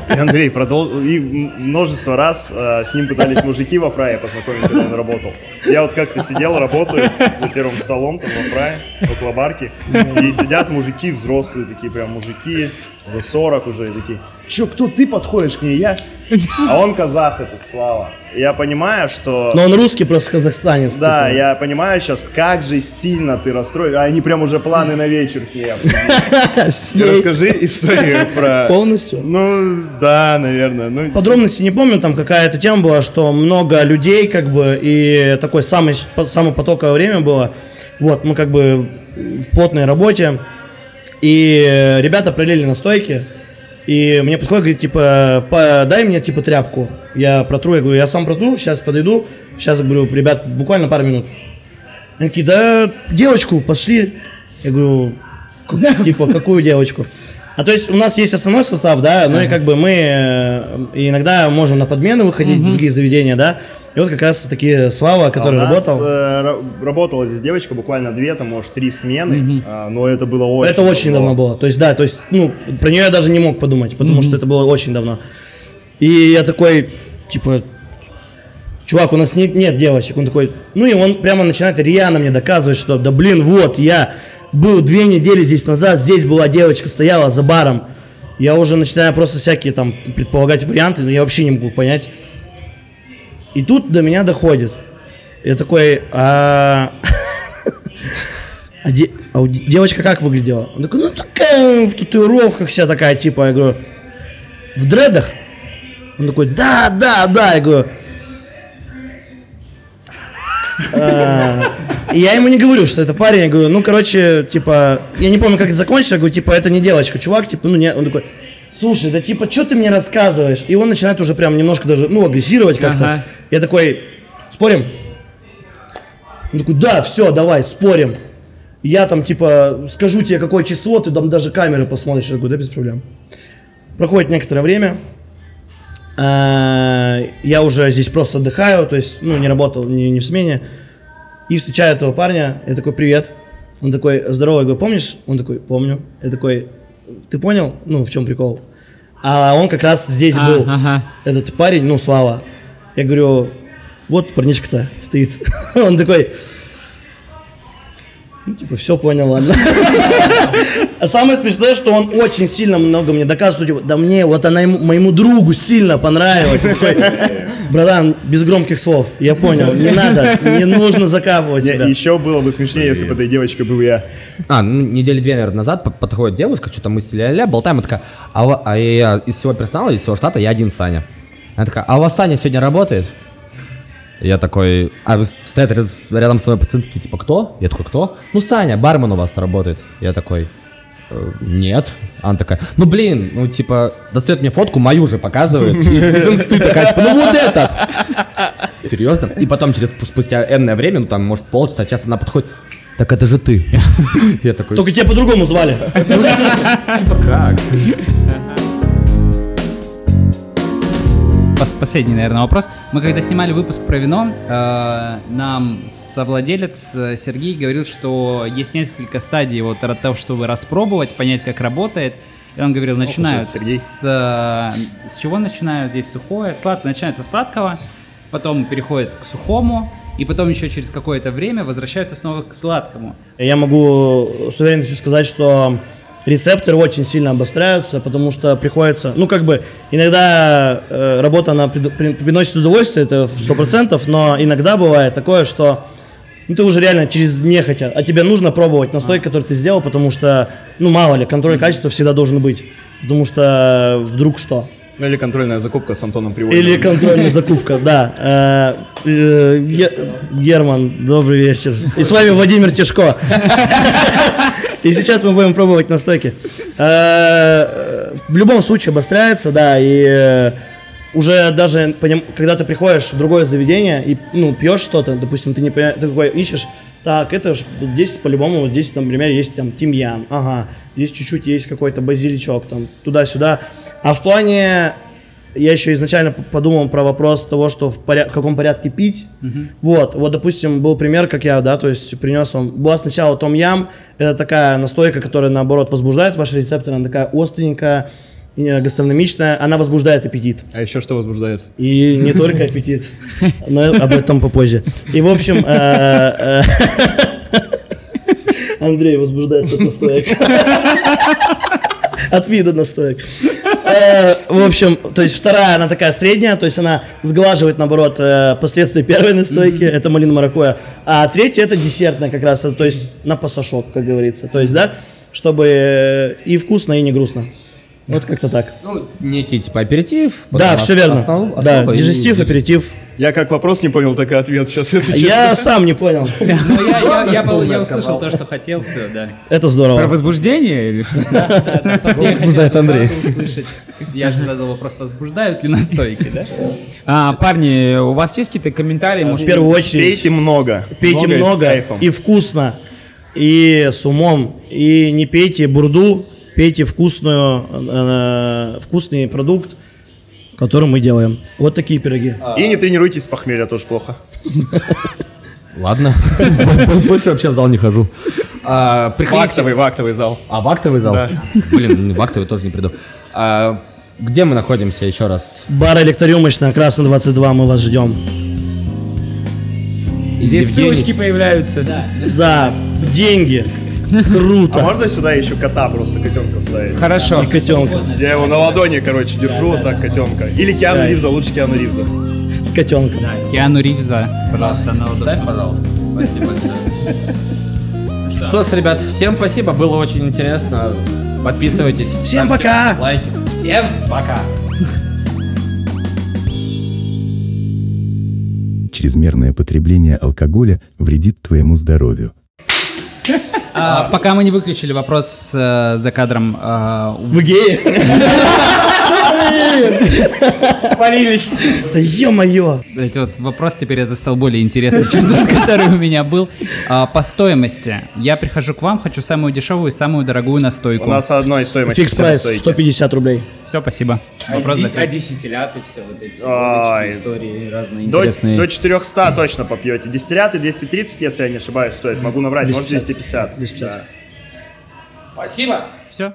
Speaker 4: И Андрей продолжил. И множество раз э, с ним пытались мужики во фрае познакомить, когда он работал. Я вот как-то сидел, работаю за первым столом там во фрае, около барки. И сидят мужики взрослые, такие прям мужики, за 40 уже, и такие, чё, кто ты подходишь к ней? Я? А он казах этот, Слава. Я понимаю, что...
Speaker 3: Но он русский, просто казахстанец.
Speaker 4: Да,
Speaker 3: типа.
Speaker 4: я понимаю сейчас, как же сильно ты расстроил. А они прям уже планы на вечер с (laughs) ней. Расскажи историю про...
Speaker 3: Полностью?
Speaker 4: Ну, да, наверное. Ну,
Speaker 3: Подробности не помню, там какая-то тема была, что много людей, как бы, и такое самое, самое потоковое время было. Вот, мы как бы в плотной работе, и э, ребята пролили на стойке, и мне подходит, говорит, типа, «По- дай мне, типа, тряпку. Я протру, я говорю, я сам протру, сейчас подойду, сейчас, говорю, ребят, буквально пару минут. Они такие, да, девочку, пошли. Я говорю, «Как- типа, какую девочку? А то есть у нас есть основной состав, да, ну и как бы мы э, иногда можем на подмены выходить в другие заведения, да. И вот как раз таки Слава, который
Speaker 4: а у нас,
Speaker 3: работал.
Speaker 4: э, ра- работала здесь девочка буквально две, там, может, три смены, а, но это было очень
Speaker 3: это очень давно было. То есть, да, то есть, ну, про нее я даже не мог подумать, потому что это было очень давно. И я такой, типа, чувак, у нас не- нет девочек. Он такой, ну и он прямо начинает рьяно мне доказывать, что, да блин, вот, я был две недели здесь назад, здесь была девочка, стояла за баром. Я уже начинаю просто всякие там предполагать варианты, но я вообще не могу понять. И тут до меня доходит. Я такой, а... А, де- а девочка как выглядела? Он такой, ну такая в татуировках вся такая, типа, я говорю, в дредах? Он такой, да, да, да, я говорю. «А, И я ему не говорю, что это парень, я говорю, ну, короче, типа, я не помню, как это закончилось, я говорю, типа, это не девочка, чувак, типа, ну, не, он такой, слушай, да типа, что ты мне рассказываешь? И он начинает уже прям немножко даже, ну, агрессировать как-то. Я такой, спорим? Он такой, да, все, давай, спорим. Я там, типа, скажу тебе, какое число, ты там даже камеры посмотришь. Я говорю, да, без проблем. Проходит некоторое время. А, Я уже здесь просто отдыхаю, то есть, ну, не работал, не, не в смене. И встречаю этого парня, я такой, привет. Он такой, здорово, я говорю, помнишь? Он такой, помню. Я такой, ты понял, ну, в чем прикол? А он как раз здесь
Speaker 2: А,
Speaker 3: был,
Speaker 2: ага.
Speaker 3: этот парень, ну, Слава. Я говорю, вот парнишка-то стоит. (laughs) Он такой, ну, типа, все понял, ладно. (laughs) А самое смешное, что он очень сильно много мне доказывает, что, типа, да мне, вот она ему- моему другу сильно понравилась. Такой, Братан, без громких слов, я понял, не надо, не нужно закапывать себя.
Speaker 4: еще было бы смешнее, если бы этой девочкой был я.
Speaker 6: А, ну, недели две, наверное, назад по- подходит девушка, что-то мы с ля болтаем, и такая, а, а я из всего персонала, из всего штата, я один Саня. Она такая, а у вас Саня сегодня работает? Я такой, а вы стоят рядом с моей пациенткой, типа, кто? Я такой, кто? Ну, Саня, бармен у вас работает. Я такой, «Э, нет. Она такая, ну, блин, ну, типа, достает мне фотку, мою же показывает. Из инсты такая, типа, ну, вот этот. Серьезно? И потом, через спу- спустя энное время, ну, там, может, полчаса, час, она подходит, так это же ты. (laughs) Я такой,
Speaker 3: Только тебя по-другому звали.
Speaker 6: типа, как? (laughs)
Speaker 5: Пос- Последний, наверное, вопрос. Мы когда снимали выпуск про вино, э, нам совладелец э, Сергей говорил, что есть несколько стадий вот от того, чтобы распробовать, понять, как работает. И он говорил, начинают
Speaker 4: Сергей.
Speaker 5: с... э, С чего начинают? Здесь сухое. Слад... Начинают со сладкого, потом переходят к сухому, и потом еще через какое-то время возвращаются снова к сладкому.
Speaker 3: Я могу с уверенностью сказать, что рецепторы очень сильно обостряются, потому что приходится, ну как бы иногда э, работа она приносит удовольствие, это сто процентов, но иногда бывает такое, что ну, ты уже реально через нехотя, а тебе нужно пробовать настой, который ты сделал, потому что, ну мало ли, контроль качества всегда должен быть, потому что вдруг что.
Speaker 4: Ну или контрольная закупка с Антоном Приводиным.
Speaker 3: Или контрольная закупка, да. Э, э, Ге- Герман, добрый вечер. И с вами Владимир Тишко. И сейчас мы будем пробовать настойки. Э, В любом случае обостряется, да, и э, уже даже, когда ты приходишь в другое заведение и, ну, пьешь что-то, допустим, ты не поня- ты такой ищешь, так, это ж здесь по-любому, здесь, например, есть там тимьян, ага, здесь чуть-чуть есть какой-то базиличок, там, туда-сюда. А в плане я еще изначально подумал про вопрос того, что в, поря- в каком порядке пить. Вот, вот, допустим, был пример, как я, да, то есть принес вам. Была сначала том ям, это такая настойка, которая наоборот возбуждает ваши рецепторы, она такая остренькая, э, гастрономичная, она возбуждает аппетит.
Speaker 4: А еще что возбуждает?
Speaker 3: И не только аппетит, но об этом попозже. И в общем, э, э, (laughs) Андрей возбуждается от настоек. (laughs) От вида настоек. Э, В общем, то есть вторая, она такая средняя, то есть она сглаживает, наоборот, э, последствия первой настойки, это малина маракуя. А третья это десертная как раз, то есть на пасашок, как говорится. То есть, да, чтобы и вкусно, и не грустно. Вот как-то так.
Speaker 6: Ну, некий типа аперитив.
Speaker 3: Да, все верно.
Speaker 6: основ-
Speaker 3: Да,
Speaker 6: основа и-
Speaker 3: дижестив, аперитив.
Speaker 4: Я как вопрос не понял, так и ответ сейчас, если честно.
Speaker 3: Я сам не понял. (laughs)
Speaker 5: Я, услышал то, что хотел, все, да.
Speaker 3: Это
Speaker 2: Про
Speaker 3: здорово.
Speaker 2: возбуждение?
Speaker 5: я хотел
Speaker 6: Возбуждает Андрей.
Speaker 5: Я же задал вопрос, возбуждают ли настойки, да?
Speaker 2: А, парни, у вас есть какие-то комментарии?
Speaker 3: В первую очередь,
Speaker 4: Пейте много.
Speaker 3: пейте много и вкусно, и с умом, и не пейте бурду, пейте вкусную, э, вкусный продукт, который мы делаем. Вот такие пироги.
Speaker 4: И не тренируйтесь с похмелья, тоже плохо.
Speaker 6: Ладно. Больше вообще в зал не хожу. А, Приходите.
Speaker 4: актовый, в актовый зал.
Speaker 6: А в актовый зал?
Speaker 4: Да.
Speaker 6: Блин, в актовый тоже не приду. А, Где мы находимся еще раз?
Speaker 3: Бар электрорюмочная, Красный 22, мы вас ждем.
Speaker 2: Здесь
Speaker 6: Евгений.
Speaker 2: ссылочки появляются.
Speaker 3: Да, деньги. Круто.
Speaker 4: А можно сюда еще кота просто, котенка вставить?
Speaker 2: Хорошо.
Speaker 3: И котенка.
Speaker 4: Я его на ладони, короче, держу вот так, котенка. Или Киану
Speaker 3: Да.
Speaker 4: Ривза, лучше Киану Ривза.
Speaker 3: С котенком.
Speaker 5: Киану Ривза, пожалуйста, на
Speaker 6: Ставь, пожалуйста. Спасибо большое. (laughs) Что ж, ребят, всем спасибо, было очень интересно. Подписывайтесь.
Speaker 3: Всем пока!
Speaker 6: Лайки. Всем пока!
Speaker 1: Чрезмерное потребление алкоголя вредит твоему здоровью.
Speaker 5: А, пока мы не выключили вопрос э, за кадром. э,
Speaker 3: Вы геи?
Speaker 2: Спалились.
Speaker 3: Да ё-моё.
Speaker 5: Эти вот вопрос теперь это стал более интересным, (laughs) чем тот, который у меня был. А, по стоимости. Я прихожу к вам, хочу самую дешевую и самую дорогую настойку.
Speaker 4: У нас одной стоимости
Speaker 3: Фикс прайс,
Speaker 4: настойки.
Speaker 3: 150 рублей.
Speaker 5: Все, спасибо. Вопрос
Speaker 2: А
Speaker 5: закрыт.
Speaker 2: десятиляты все вот эти
Speaker 4: Ай.
Speaker 2: истории разные
Speaker 4: До,
Speaker 2: интересные.
Speaker 4: до 400 точно попьете. Дистилляты 230, если я не ошибаюсь, стоит. Могу набрать, может 250.
Speaker 3: 250.
Speaker 4: Да.
Speaker 6: Спасибо!
Speaker 5: Все.